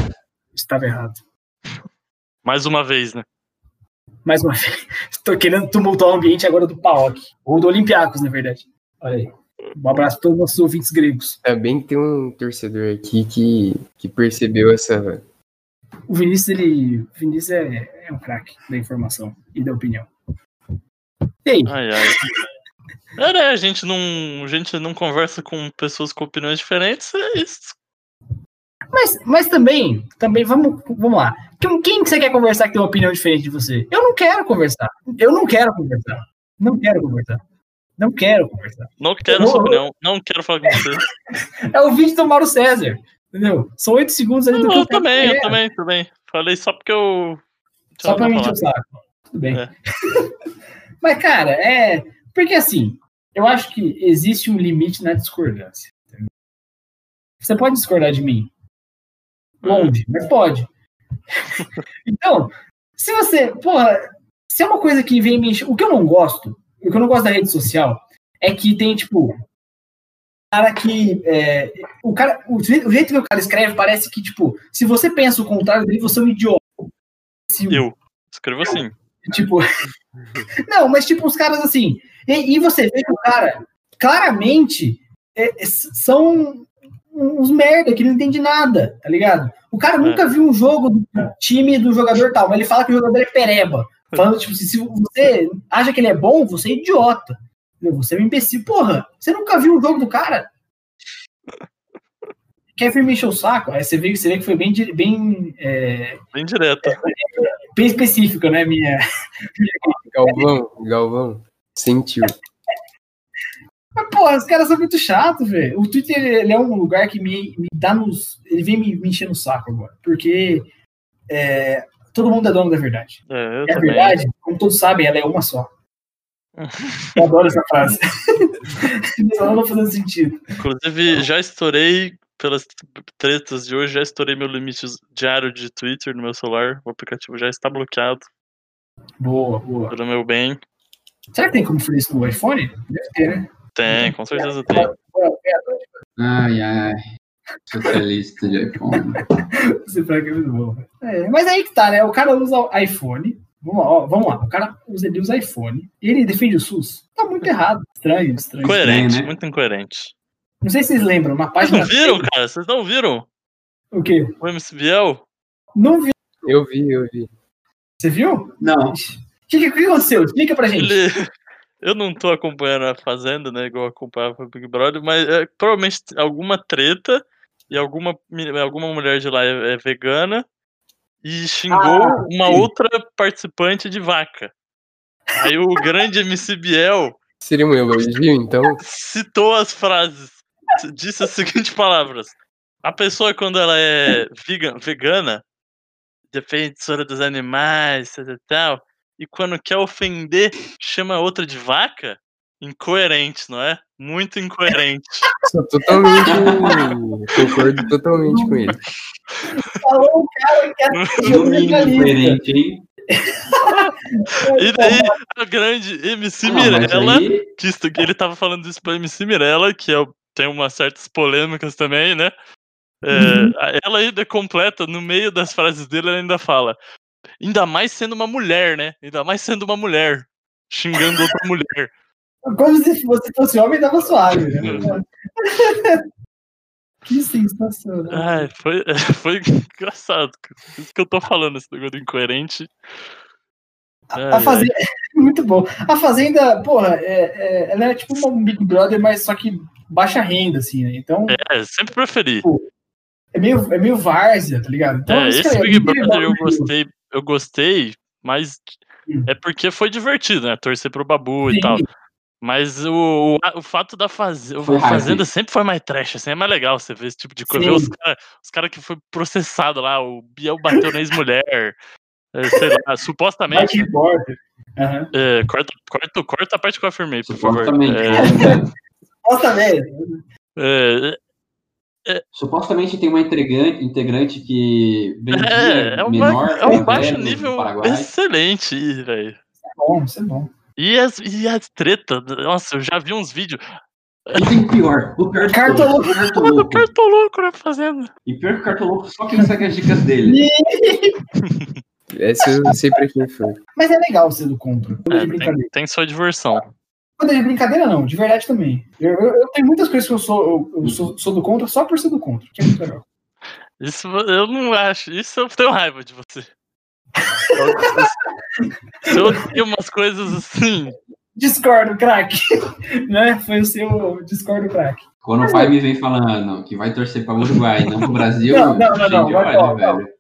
Estava errado. Mais uma vez, né? Mais uma vez. Estou querendo tumultuar o ambiente agora do PAOK. Ou do Olympiacos, na verdade. Olha aí. Um abraço para todos os nossos ouvintes gregos. Ainda bem que tem um torcedor aqui que, que percebeu essa. O Vinícius, ele. O Vinícius é, é um craque da informação e da opinião. E aí? Ai, ai. É, né? A gente não, a gente não conversa com pessoas com opiniões diferentes, é isso. Mas, mas também, também, vamos, vamos lá. Quem, quem que você quer conversar que tem uma opinião diferente de você? Eu não quero conversar. Eu não quero conversar. Não quero conversar. Não quero conversar. Não quero sua opinião, não quero falar com você. É o vídeo do Mauro César. Entendeu? São oito segundos ali do Eu, eu também, eu também, também. Falei só porque eu. Só pra não mentir o saco. Tudo bem. É. Mas, cara, é. Porque assim, eu acho que existe um limite na discordância. Você pode discordar de mim. Longe, mas pode. então, se você. Porra, se é uma coisa que vem me encher. O que eu não gosto, o que eu não gosto da rede social, é que tem, tipo. Cara que. é, o, cara, o, jeito, o jeito que o cara escreve parece que, tipo, se você pensa o contrário dele, você é um idiota. Se Eu. Escrevo assim. Tipo. não, mas tipo, os caras assim. E, e você vê que o cara, claramente, é- é- são uns merda que não entende nada, tá ligado? O cara nunca viu um jogo do time do jogador tal, mas ele fala que o jogador é pereba. Falando, tipo, se você acha que ele é bom, você é idiota. Entendeu? Você é um imbecil. Porra, você nunca viu o jogo do cara? Quer vir me encher o saco? Aí você vê, você vê que foi bem, bem, é, Bem direto. bem específico, né, minha, Galvão, Galvão, sentiu. Mas, porra, os caras são muito chatos, velho. O Twitter ele é um lugar que me, me dá nos. Ele vem me, me encher no saco agora. Porque é, todo mundo é dono da verdade. É, eu E a também. verdade, como todos sabem, ela é uma só. Eu adoro essa frase. Não tá fazendo sentido. Inclusive, já estourei, pelas tretas de hoje, já estourei meu limite diário de Twitter no meu celular. O aplicativo já está bloqueado, Boa, boa. pelo meu bem. Será que tem como fazer isso no iPhone? Deve ter, né? Tem, com certeza tem. Ai, ai. Socialista de iPhone. Esse frango é muito bom. É, mas aí que tá, né? O cara usa o iPhone. Vamos lá, ó, vamos lá. O cara usa, ele usa iPhone. E ele defende o SUS. Tá muito errado. Estranho, estranho. Incoerente, estranho, né? muito incoerente. Não sei se vocês lembram, Vocês página. não viram, cara? Vocês não viram? O quê? O MC Biel? Não vi. Eu vi, eu vi. Você viu? Não. O que, que, que aconteceu? Explica pra gente. Ele, eu não tô acompanhando a Fazenda, né? Igual eu acompanhava o Big Brother, mas é, provavelmente alguma treta e alguma, alguma mulher de lá é, é vegana e xingou Ah, uma sim. outra participante de vaca. Aí o grande MC Biel Seria um elogio, então? citou as frases, disse as seguintes palavras. A pessoa, quando ela é vegan, vegana, defensora dos animais, etc e tal, e quando quer ofender, chama a outra de vaca? Incoerente, não é? Muito incoerente. Sou totalmente. concordo totalmente com ele. Falou o cara que é diferente, hein? E daí, a grande MC Ah, Mirella, aí- que isso- ele tava falando isso pra MC Mirella, que é, tem umas certas polêmicas também, né? É, Uhum. Ela ainda completa, no meio das frases dele, ela ainda fala. Ainda mais sendo uma mulher, né? Ainda mais sendo uma mulher. Xingando outra mulher. Como se você fosse homem, tava suave. Né? que sensacional. Ai, foi, foi engraçado. Isso que eu tô falando esse negócio incoerente. Ai, A ai. Fazenda. Muito bom. A Fazenda, porra, é, é- ela é tipo um Big Brother, mas só que baixa renda, assim, né? Então É, sempre preferi. é meio, é meio várzea, tá ligado? Então, É, esse é- Big é Brother eu gostei, eu gostei, mas Hum. é porque foi divertido, né? Torcer pro Babu e Sim. tal. Mas o, o, o fato da a Fazenda sempre foi mais trash, assim, é mais legal você ver esse tipo de coisa. Ver os caras cara que foi processado lá, o Biel bateu na ex-mulher, é, sei lá, supostamente. Aham. é, corta, corta, corta a parte que eu afirmei, por favor. Supostamente. É, Posta mesmo. é, Supostamente tem uma integrante, integrante que vendia é, é um, menor é um baixo nível excelente, velho. É bom, isso é bom. E as, e as treta, nossa, eu já vi uns vídeos. E tem pior, o pior de Cartoloco. todos, o cartoloco. na fazenda. E pior que o cartoloco só quem segue as dicas dele. Essa eu quem foi. Mas é legal ser do contra. Quando é, É, tem, tem sua diversão. É de brincadeira, não. De verdade também. Eu, eu- eu tenho muitas coisas que eu sou, eu, eu sou, sou do contra só por ser do contra. Que é muito legal. Isso eu não acho. Isso eu tenho raiva de você. Se eu tenho umas coisas assim. Discordo, craque. né? Foi o seu discordo, craque. Quando o pai me vem falando que vai torcer para o Uruguai, não para o Brasil, Não, não, não, não, gente, vai, olha, ó, velho. Esse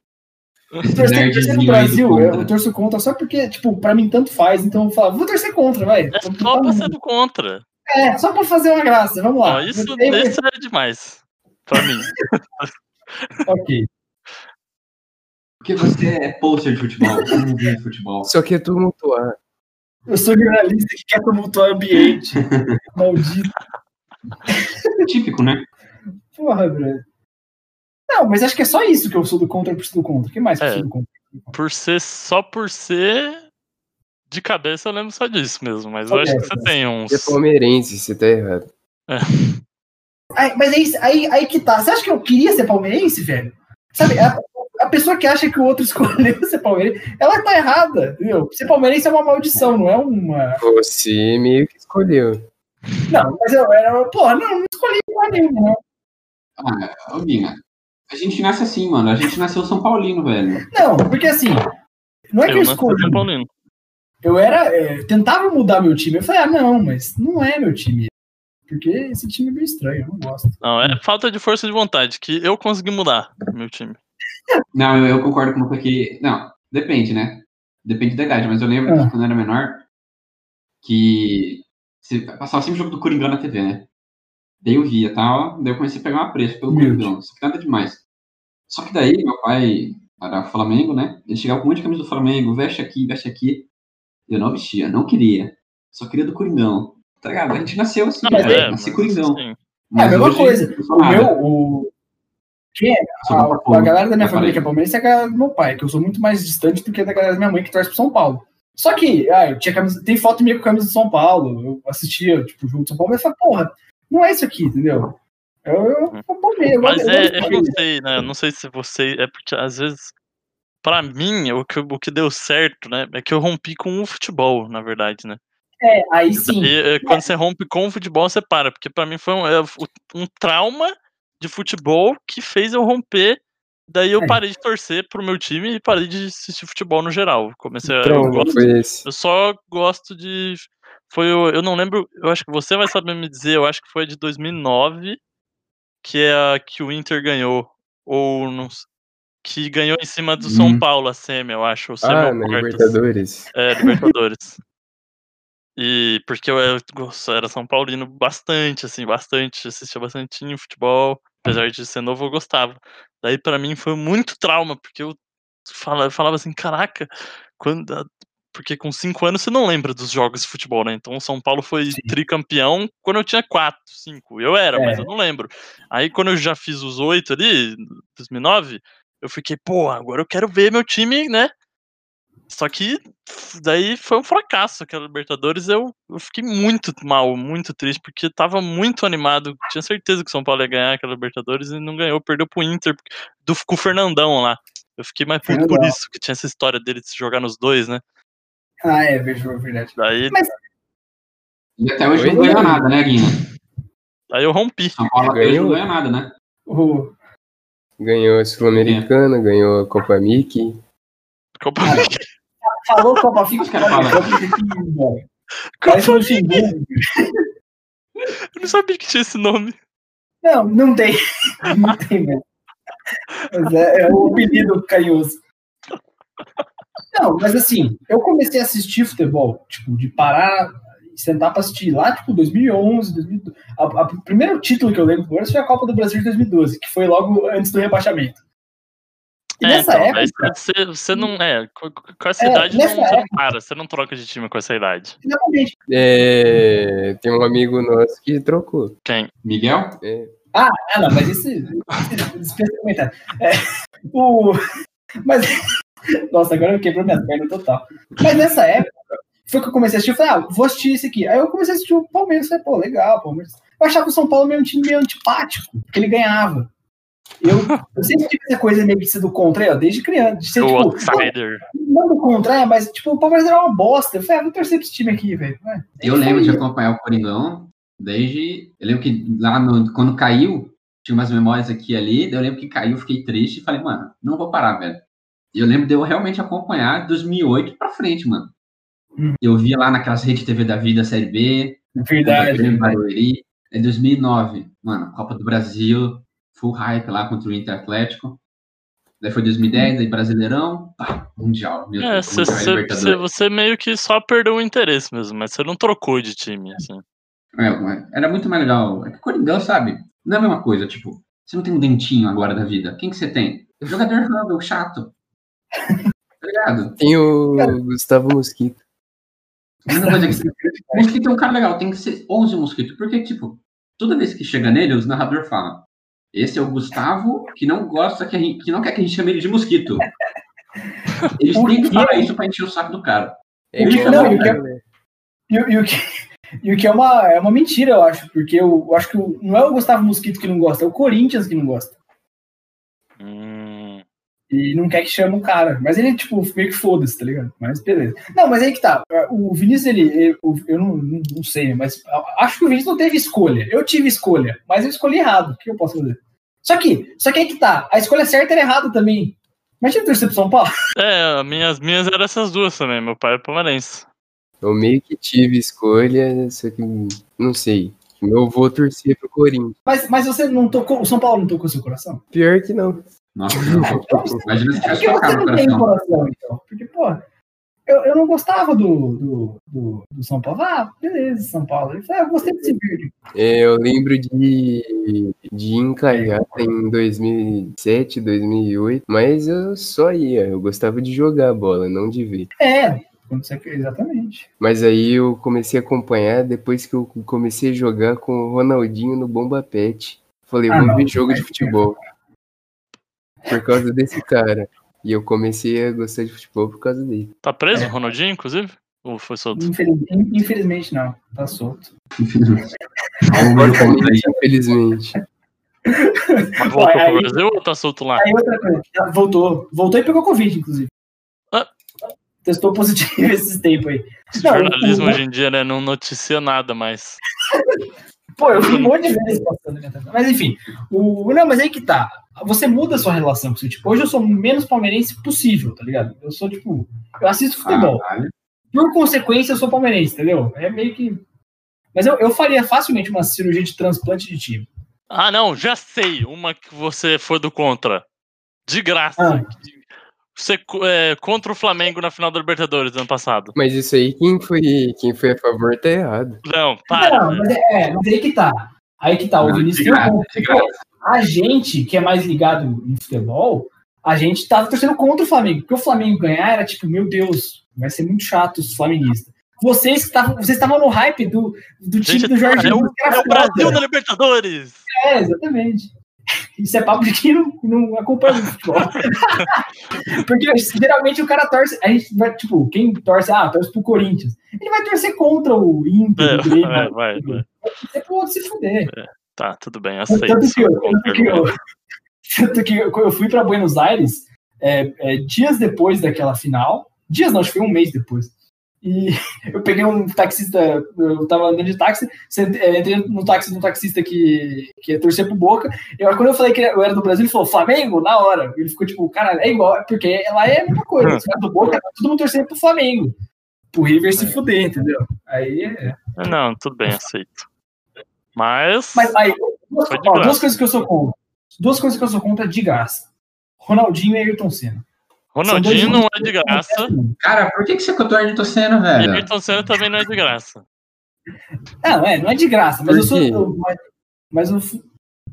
Torcer, torcer no Brasil, eu, torço contra só porque, tipo, pra mim tanto faz, então eu falo, vou torcer contra, vai. É só pra ser do contra. É, só pra fazer uma graça, vamos lá. Não, isso, Eu- isso é demais. Pra mim. Ok. Porque você é poster de futebol, você não vive futebol. Só que é tumultuar. Eu sou jornalista que quer tumultuar o ambiente. Maldito. Típico, né? Porra, velho. Não, mas acho que é só isso que eu sou do contra por ser do contra. O que mais que eu É. sou do contra? Por ser, só por ser. De cabeça eu lembro só disso mesmo. Mas eu acho que você tem uns. Você é palmeirense, você tá errado. Aí, mas aí, aí, aí que tá. Você acha que eu queria ser palmeirense, velho? Sabe, a, a pessoa que acha que o outro escolheu ser palmeirense, ela tá errada, entendeu? Ser palmeirense é uma maldição, não é uma. Você meio que escolheu. Não, mas eu era. Porra, não, não escolhi porra nenhuma, não. Ah, ô Binha, a gente nasce assim, mano. A gente nasceu São Paulino, velho. Não, porque assim. Não é que eu, Eu não escolhi. São Paulino. Eu era. é, tentava mudar meu time. Eu falei, ah, não, mas não é meu time. Porque esse time é meio estranho, eu não gosto. Não, é falta de força de vontade, que eu consegui mudar meu time. Não, eu, eu concordo com você que. Não, depende, né? Depende da idade, mas eu lembro Ah. que quando eu era menor que você passava sempre o jogo do Coringão na TV, né? Daí eu via e tal, daí eu comecei a pegar um apreço pelo Coringão, só que nada demais. Só que daí meu pai era Flamengo, né? Ele chegava com um monte de camisa do Flamengo, veste aqui, veste aqui. Eu não vestia, não queria. Só queria do Coringão. Tá ligado? A gente nasceu assim, Não, mas velho. É, Nasci mas, Coringão. assim, É a Mas mesma hoje, coisa. O meu. O... Quem é? A, a galera da minha família que é palmeirense é a galera do meu pai, que eu sou muito mais distante do que a da galera da minha mãe que torce pro São Paulo. Só que, ah, eu tinha camisa, tem foto minha com camisa do São Paulo, eu assistia, tipo, o jogo do São Paulo, mas eu falei, porra, não é isso aqui, entendeu? Eu, eu, eu eu Mas eu é, gosto eu não sei, né? Eu não sei se você. É porque às vezes, pra mim, o que, o que deu certo, né? É que eu rompi com o futebol, na verdade, né? É, aí sim. E, é, quando você rompe com o futebol, você para. Porque pra mim foi um, é, um trauma de futebol que fez eu romper. Daí eu É. parei de torcer pro meu time e parei de assistir futebol no geral. Comecei a. Eu, Então, gosto- foi esse. eu só gosto de foi o, eu não lembro, eu acho que você vai saber me dizer, eu acho que foi de 2009 que é a que o Inter ganhou ou não, que ganhou em cima do São Hum. Paulo a semi, eu acho, o semi Ah, na. Libertadores. É, Libertadores. E porque eu, era São Paulino bastante, assim, bastante, assistia bastante em futebol, apesar de ser novo, eu gostava. Daí pra mim foi muito trauma, porque eu falava, eu falava assim, caraca, quando, porque com cinco anos você não lembra dos jogos de futebol, né? Então o São Paulo foi Sim. tricampeão quando eu tinha quatro, cinco. Eu era, mas É. eu não lembro. Aí quando eu já fiz os oito ali, 2009, eu fiquei, pô, agora eu quero ver meu time, né? Só que daí foi um fracasso aquela Libertadores. Eu, eu fiquei muito mal, muito triste, porque tava muito animado. Tinha certeza que o São Paulo ia ganhar aquela Libertadores e não ganhou, perdeu pro Inter do, com o Fernandão lá. Eu fiquei mais puto por isso, que tinha essa história dele de se jogar nos dois, né? Ah, é, vejo, é verdade. Daí, E até hoje Oi, não ganha Guilherme. nada, né, Guinha? daí eu rompi. São Paulo até hoje não Ganhou? ganha nada, né? Ganhou a Sul-Americana, ganhou a Copa Mickey. Copa falou Copa Fica, Os caras falam. Parece um Luxemburgo. Eu não sabia que tinha esse nome. Não, não tem. Não tem mesmo. Mas é, é o apelido carinhoso. Não, mas assim, eu comecei a assistir futebol, tipo, de parar e sentar pra assistir lá, tipo, 2011, 2012. A, a- o primeiro título que eu lembro do Corinthians foi a Copa do Brasil de 2012, que foi logo antes do rebaixamento. E É, nessa então, época, você, você não. É, com, essa É, idade não, nessa você não para, você não troca de time com essa idade. exatamente. É, tem um amigo nosso que trocou. Quem? Miguel? É, Ah, não, mas esse. esse dispensa comentário. É, o, mas. Nossa, agora eu quebrou minha perna total. Mas nessa época, foi que eu comecei a assistir. Eu falei, ah, vou assistir esse aqui. Aí eu comecei a assistir o Palmeiras. Falei, pô, legal, Palmeiras. Eu achava o São Paulo meio um time meio antipático, porque ele ganhava. Eu, eu sempre tive essa coisa meio de ser do ó, desde criança. De ser, O tipo, outsider. não, não do contra, é, mas tipo, o Palmeiras era uma bosta. Eu falei, ah, vou torcer pra esse time aqui, velho. Eu lembro de acompanhar o Coringão desde. Eu lembro que lá no- quando caiu, tinha umas memórias aqui ali. daí Eu lembro que caiu, fiquei triste e falei, mano, não vou parar, velho. E eu lembro de eu realmente acompanhar de 2008 pra frente, mano. Hum. Eu via lá naquelas redes TV da vida, Série B, Verdade. Grêmio, Barueri. É 2009, mano, Copa do Brasil, full hype lá contra o Inter Atlético. Daí foi 2010, daí Brasileirão, pá, Mundial. Meu É, cê, Mundial cê- você meio que só perdeu o interesse mesmo, mas você não trocou de time, assim. É, mas era muito mais legal. É que Coringão, sabe? Não é a mesma coisa, tipo, você não tem um dentinho agora da vida. Quem que você tem? Jogador humble, chato. Ligado? tem o Gustavo Mosquito. A mesma coisa que o Mosquito é um cara legal, tem que ser 11 Mosquito. Porque, tipo, toda vez que chega nele, os narradores falam: Esse é o Gustavo que não gosta, que, a gente- que não quer que a gente chame ele de Mosquito. Eles têm que falar isso pra encher o saco do cara. É O que- igual, não, e o que-? E, o- e o que, e o que é uma, é uma mentira, eu acho, porque eu, eu acho que o- não é o Gustavo Mosquito que não gosta, é o Corinthians que não gosta. E não quer que chame o cara. Mas ele, tipo, meio que foda-se, tá ligado? Mas beleza. Não, mas aí que tá. O Vinícius, ele. o- eu não, não, não sei, mas acho que o Vinícius não teve escolha. Eu tive escolha, mas eu escolhi errado. O que eu posso fazer? Só que, só que aí que tá. A escolha certa era errada também. Imagina torcer pro São Paulo. É, minhas, minhas eram essas duas também. Meu pai é palmeirense. Eu meio que tive escolha, só que não sei. Meu avô torcia pro Corinthians. Mas, mas você não tocou. O São Paulo não tocou seu coração? Pior que não. Nossa, não. Imagina se É tivesse tocado no não tem coração. coração, então. Porque, pô, eu, eu não gostava do, do, do, do São Paulo. Ah, beleza, São Paulo. Eu falei, ah, eu gostei desse verde. É, eu lembro de, de encalhar em 2007, 2008, mas eu só ia. Eu gostava de jogar bola, não de ver. É, exatamente. Mas aí eu comecei a acompanhar depois que eu comecei a jogar com o Ronaldinho no Bomba Pet. Falei, Ah, vamos não. ver jogo de futebol. Por causa desse cara. E eu comecei a gostar de futebol por causa dele. Tá preso É. o Ronaldinho, inclusive? Ou foi solto? Infeliz- Infelizmente, não. Tá solto. Porcamente, infelizmente. Mas voltou aí- pro Brasil ou tá solto lá? Aí outra coisa. ah, Voltou. Voltou e pegou Covid, inclusive. Ah. Testou positivo esses tempos aí. Esse Não, jornalismo hoje em dia, né, não noticia nada mais. Pô, eu vi um monte de vezes passando tela. Mas enfim, o... não, mas aí que tá. Você muda a sua relação com o seu tipo. Hoje eu sou o menos palmeirense possível, tá ligado? Eu sou, tipo, eu assisto futebol. Caralho. por consequência, eu sou palmeirense, entendeu? É meio que. Mas eu, eu faria facilmente uma cirurgia de transplante de time. Ah, não, já sei. Uma que você foi do contra. De graça. Ah. Você é, contra o Flamengo na final da Libertadores ano passado. Mas isso aí, quem foi, quem foi a favor tá errado. Não, para. Não, mas é, é, mas aí que tá. Aí que tá. O Vinícius um. A gente, que é mais ligado em futebol, a gente tava torcendo contra o Flamengo. Porque o Flamengo ganhar era tipo, meu Deus, vai ser muito chato os flamenguistas. Vocês que estavam, vocês estavam no hype do, do time Gente, do Jorge é o, é o. Brasil da Libertadores. É, exatamente. Isso é papo de quem não, não acompanha o futebol. Porque geralmente o cara torce. A gente vai, tipo, quem torce, ah, torce pro Corinthians. Ele vai torcer contra o Inter, o Grêmio. É, vai, vai. Vai pro outro se fuder. Tá, tudo bem, aceito. Tanto que, eu, tanto que, eu, tanto que eu, eu fui para Buenos Aires é, é, dias depois daquela final. Dias não, acho que foi um mês depois. E eu peguei um taxista, eu tava andando de táxi, é, entrei no táxi de um taxista que, que ia torcer pro Boca. E quando eu falei que eu era do Brasil, ele falou Flamengo, na hora. Ele ficou tipo, cara, é igual, porque lá é a mesma coisa. Os caras do Boca, todo mundo torcendo pro Flamengo. Pro River se fuder, entendeu? Aí é. Não, tudo bem, aceito. Mas. Mas aí, duas, ó, duas coisas que eu sou contra. Duas coisas que eu sou contra de graça. Ronaldinho e Ayrton Senna. Ronaldinho não é de graça. Cara, por que, que você contou a Ayrton Senna, E velho? Ayrton Senna também não é de graça. Não, é, não é de graça, mas eu sou. eu- mas, mas eu.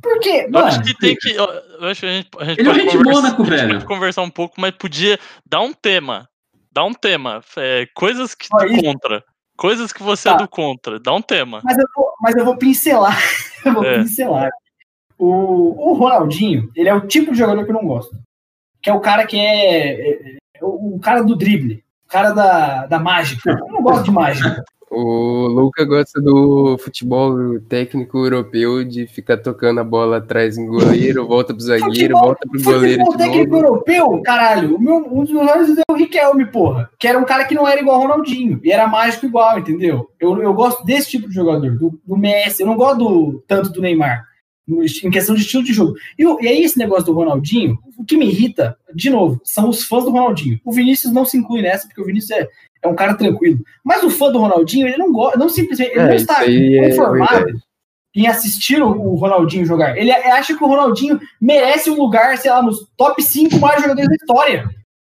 Por quê? Eu Mano, acho que tem que. Eu eu acho que a gente, a gente Ele é pode gente conversar, Mônaco, a gente velho. pode conversar um pouco, mas podia dar um tema. Dar um tema. É, coisas que tu contra. Coisas que você é Tá. do contra. Dá um tema. mas, eu vou, mas eu vou pincelar. eu vou É. pincelar. O, o Ronaldinho, ele é o tipo de jogador que eu não gosto. Que é o cara que é. é- é o, o cara do drible. O cara da, da mágica. Eu não gosto de mágica. O Luca gosta do futebol técnico europeu de ficar tocando a bola atrás em goleiro, volta pro zagueiro, Futebol- volta pro goleiro Futebol técnico novo. europeu, caralho. Meu, um dos melhores é o Riquelme, porra. Que era um cara que não era igual ao Ronaldinho. E era mágico igual, entendeu? Eu, eu gosto desse tipo de jogador, do, do Messi. Eu não gosto do, tanto do Neymar. No- Em questão de estilo de jogo. E, e aí, esse negócio do Ronaldinho, o que me irrita, de novo, são os fãs do Ronaldinho. O Vinícius não se inclui nessa, porque o Vinícius é, é um cara tranquilo. Mas o fã do Ronaldinho, ele não gosta, não simplesmente, ele não É, isso está é conformado verdade. em assistir o, o Ronaldinho jogar. Ele acha que o Ronaldinho merece um lugar, sei lá, nos top 5 maiores jogadores da história.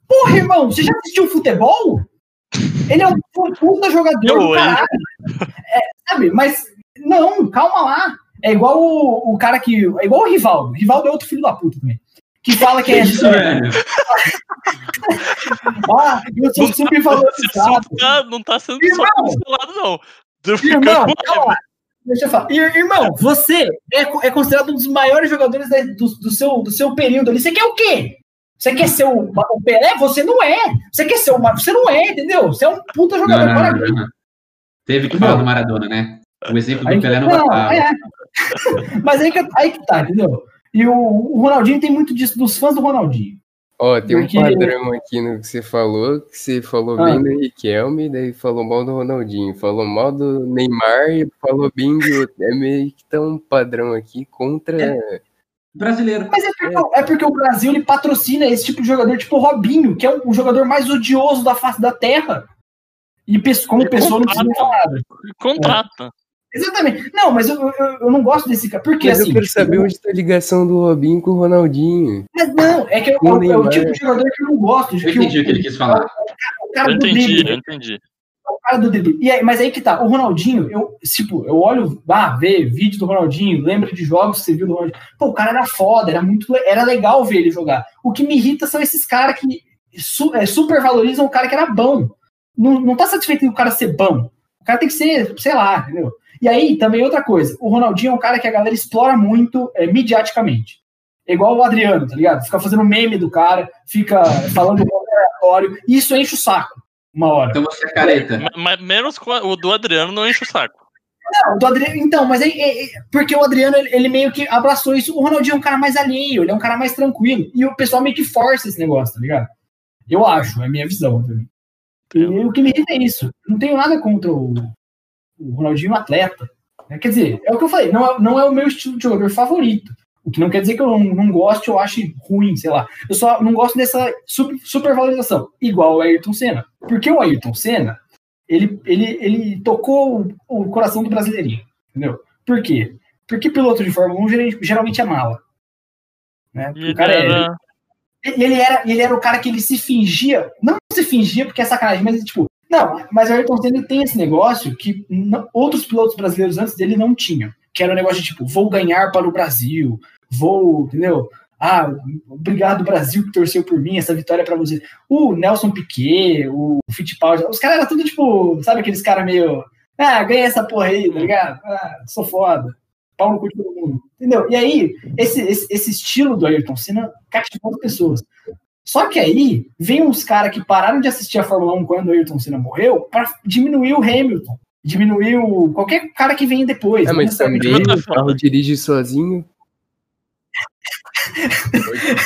Porra, irmão, você já assistiu futebol? Ele é um puta jogador Eu, do caralho. É, sabe? Mas, não, calma lá. É igual o, o cara que. É igual o Rivaldo. O Rivaldo é outro filho da puta também. Que fala que é. Isso, velho. ah, eu sou Não super valorizado. tá- não tá sendo só Irmão! cancelado, não. Irmão, calma lá. Deixa eu falar. Ir- Irmão, você é, é considerado um dos maiores jogadores da- do, do seu, do seu período ali. Você quer o quê? Você quer ser o, o Pelé? Você não é. Você quer ser o Mar- Você não é, entendeu? Você é um puta jogador. não, não, não. Teve que falar do Maradona, né? O exemplo do Aí- Pelé não não, é. Mas aí que, aí que tá, entendeu? E o, o Ronaldinho tem muito disso dos fãs do Ronaldinho. Ó, tem um Porque- padrão aqui no que você falou, que você falou Ah. bem do Riquelme, daí falou mal do Ronaldinho, falou mal do Neymar e falou bem outro. É meio que tá um padrão aqui contra. Brasileiro. Mas é porque, é porque o Brasil ele patrocina esse tipo de jogador, tipo o Robinho, que é o, jogador mais odioso da face da terra. E como pessoa não precisa falar. Contrata. Exatamente. Não, mas eu, eu, eu não gosto desse cara. Porque Mas assim. eu quero saber onde tá a ligação do Robinho com o Ronaldinho. Mas não, é que eu, O é o tipo de jogador que eu não gosto. De Eu que entendi o que ele quis falar. O cara Eu do entendi, eu entendi. o cara do drible. E aí, mas aí que tá, o Ronaldinho, eu, tipo, eu olho, ah, vê vídeo do Ronaldinho, lembra de jogos que você viu do Ronaldinho. Pô, o cara era foda, era muito, era legal ver ele jogar. O que me irrita são esses caras que su, é, supervalorizam o cara que era bom. Não, não tá satisfeito em o cara ser bom. O cara tem que ser, sei lá, entendeu? E aí, também outra coisa, o Ronaldinho é um cara que a galera explora muito é, mediaticamente. É igual o Adriano, tá ligado? Fica fazendo meme do cara, fica falando aleatório, e isso enche o saco uma hora. Então você é careta. Ma- Mas menos o do Adriano não enche o saco. Não, do Adriano, então, mas é, é- é- porque o Adriano ele, ele meio que abraçou isso. O Ronaldinho é um cara mais alheio, ele é um cara mais tranquilo. E o pessoal meio que força esse negócio, tá ligado? Eu acho, é a minha visão. Também. E o que me irrita é isso. Não tenho nada contra o, o Ronaldinho atleta. né? Quer dizer, é o que eu falei, não é, não é o meu estilo de jogador favorito. O que não quer dizer que eu não, não goste ou ache ruim, sei lá. Eu só não gosto dessa super, supervalorização, igual o Ayrton Senna. Porque o Ayrton Senna, ele, ele, ele tocou o, o coração do brasileirinho, entendeu? Por quê? Porque piloto de Fórmula 1 geralmente- geralmente é mala. Né? O cara é- ele, ele era, ele era o cara que ele se fingia, não se fingia porque é sacanagem, mas tipo, não, mas o Ayrton Senna tem esse negócio que outros pilotos brasileiros antes dele não tinham, que era o negócio de tipo, vou ganhar para o Brasil, vou, entendeu? Ah, obrigado Brasil que torceu por mim, essa vitória é para você. O Nelson Piquet, o Fittipaldi, os caras eram tudo tipo, sabe aqueles caras meio, ah, ganhei essa porra aí, tá ligado? Ah, sou foda. Pau no cu de todo mundo. Entendeu? E aí, esse, esse, esse estilo do Ayrton Senna cativou as pessoas. Só que aí, vem uns caras que pararam de assistir a Fórmula 1 quando o Ayrton Senna morreu para diminuir o Hamilton. Diminuir o, qualquer cara que vem depois. É, mas também o carro dirige sozinho.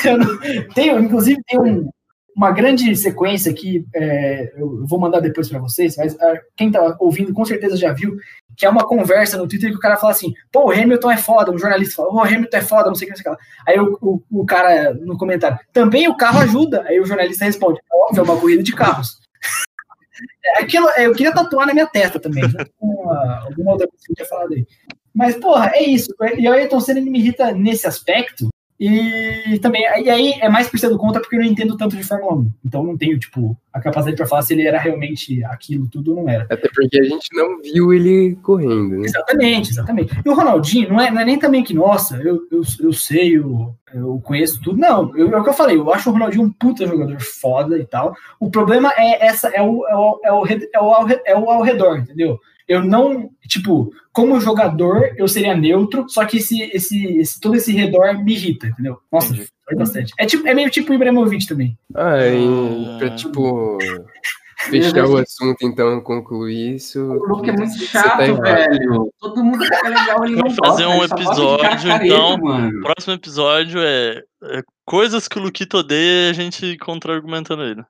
Eu não- Tem, inclusive, tem um- uma grande sequência que é, eu vou mandar depois para vocês, mas ah, quem tá ouvindo com certeza já viu, que é uma conversa no Twitter que o cara fala assim: pô, o Hamilton é foda, um jornalista fala, o Hamilton é foda, não sei o que, não sei o que. Aí o, o, o cara no comentário, também o carro ajuda. Aí o jornalista responde: "É óbvio, é uma corrida de carros. Aquilo, eu queria tatuar na minha testa também, a- alguma outra coisa que eu tinha falado aí. Mas, porra, é isso. E o Ayrton Senna me irrita nesse aspecto. E também, e aí é mais por ser do contra porque eu não entendo tanto de Fórmula 1. Então não tenho, tipo, a capacidade pra falar se ele era realmente aquilo tudo ou não era. Até porque a gente não viu ele correndo, né? Exatamente, exatamente. E o Ronaldinho não é, não é nem também que, nossa, eu, eu, eu sei, eu, eu conheço tudo. Não, eu- é o que eu falei, eu acho o Ronaldinho um puta jogador foda e tal. O problema é essa, é o, é o, é o, é o, ao, re- é o ao redor, entendeu? Eu não, tipo, como jogador, eu seria neutro, só que esse, esse, esse, todo esse redor me irrita, entendeu? Nossa, foi bastante. É, tipo, é meio tipo o Ibrahimovic também. Ah, e Ah. pra, tipo, fechar o assunto, então, concluir isso. O Luke é muito você chato, tá velho. Todo mundo fica legal, ele não Vamos fazer gosta, um episódio, então. Mano. O próximo episódio é, é coisas que o Luquito odeia e a gente contra-argumentando ele.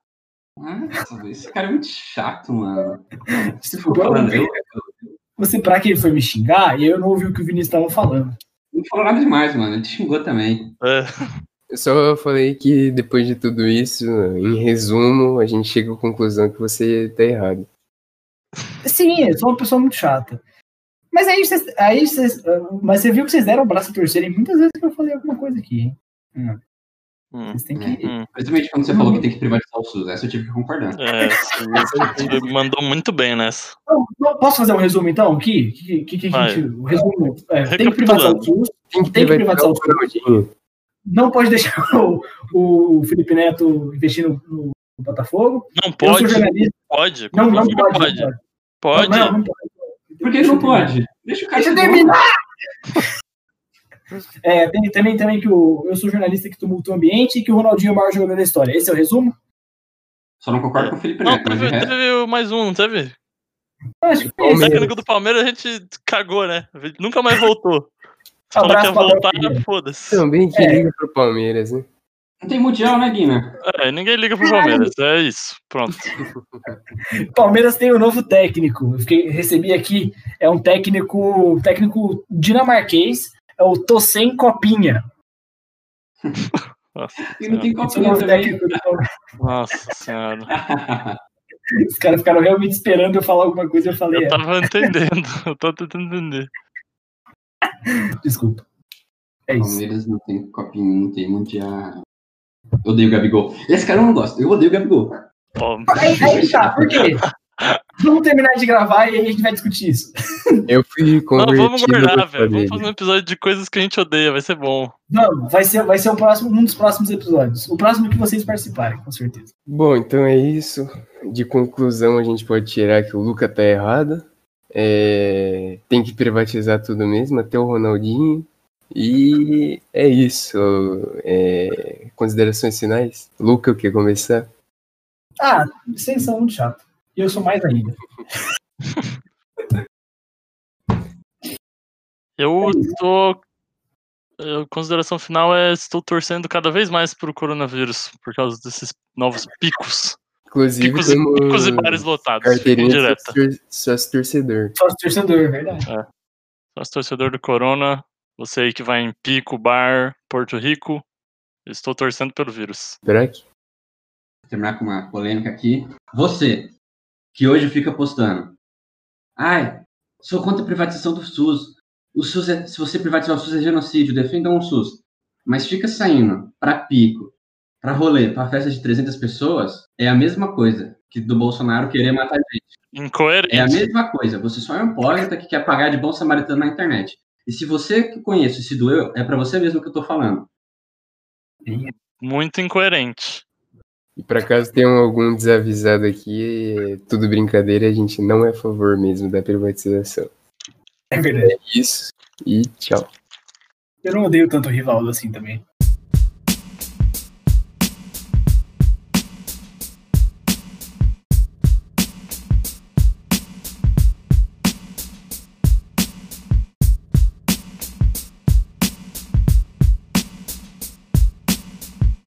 Nossa, esse cara é muito chato, mano. Se for falando, eu Você, pra que ele foi me xingar, e eu não ouvi o que o Vinícius estava falando. não falou nada demais, mano. Ele te xingou também. É, Eu só falei que depois de tudo isso, em resumo, a gente chega à conclusão que você tá errado. Sim, eu sou uma pessoa muito chata. Mas aí vocês. Aí vocês mas você viu que vocês deram o braço a torcerem muitas vezes que eu falei alguma coisa aqui, hein? Hum, hum, Vocês têm que. hum. Principalmente quando você falou que tem que privatizar o SUS. Essa eu tive que concordar. É, você mandou muito bem nessa. Então, posso fazer um resumo então aqui? O que, que, que a gente. O resumo. É, tem que privatizar o SUS, Tem que Tem que privatizar o Ronaldinho. não pode deixar o, o Felipe Neto investir no, no Botafogo. Não pode, pode. Não, não Como pode. pode. Não, Pode. Não, não pode. Por que não pode? Deixa o cara Deixa eu terminar! É, tem também, também que o, eu sou jornalista que tumultua o ambiente e que o Ronaldinho é o maior jogador da história. Esse é o resumo? Só não concordo com o Felipe Não, Neto, de teve, teve mais um, não teve? Acho que O técnico do Palmeiras a gente cagou, né? Nunca mais voltou. Falou que ia voltar, foda-se. Também que É. liga pro Palmeiras, né? Não tem mundial, né, Guina? É, ninguém liga pro Palmeiras. É isso. Pronto. Palmeiras tem um novo técnico. Eu fiquei- recebi aqui, é um técnico, técnico dinamarquês, é o Tossen Copinha. Nossa E não tem copinha também. Nossa senhora. Os caras ficaram realmente esperando eu falar alguma coisa e eu falei, Eu é, tava entendendo. Eu tô tentando entender. desculpa. É isso. Palmeiras não tem copinha, não tem mundial. Eu odeio o Gabigol. Esse cara eu não gosto. Eu odeio o Gabigol. Aí, aí tá, por quê? Vamos terminar de gravar e aí a gente vai discutir isso. Eu fui não, convertido vamos guardar, velho. Vamos fazer um episódio de coisas que a gente odeia. Vai ser bom. Vamos, vai ser, vai ser o próximo, um dos próximos episódios. O próximo que vocês participarem, com certeza. Bom, então é isso. De conclusão, a gente pode tirar que o Luca tá errado. É, Tem que privatizar tudo mesmo, até o Ronaldinho. E é isso. É, Considerações finais? Luca, quer começar? Ah, vocês são muito chato. E eu sou mais ainda. Eu É isso. tô. A consideração final é estou torcendo cada vez mais pro coronavírus por causa desses novos picos. Inclusive, Picos, e- temos picos e bares lotados. carteirinha de Indireta. sócio- sócio torcedor. Só torcedor, é verdade. Sócio torcedor do Corona, você aí que vai em Pico, Bar, Porto Rico, estou torcendo pelo vírus. Braque? Vou terminar com uma polêmica aqui. Você que hoje fica postando. Ai, sou contra a privatização do SUS. O SUS é, se você privatizar o SUS é genocídio, defendam o SUS. Mas fica saindo para pico, para rolê, para festa de 300 pessoas, é a mesma coisa que do Bolsonaro querer matar gente. Incoerente. É a mesma coisa. Você só é um hipócrita que quer pagar de bom samaritano na internet. E se você que conhece se doeu, é para você mesmo que eu tô falando. Muito incoerente. E para caso tenham algum desavisado aqui, tudo brincadeira, a gente não é a favor mesmo da privatização. É verdade. É isso e tchau. Eu não odeio tanto o Rivaldo assim também.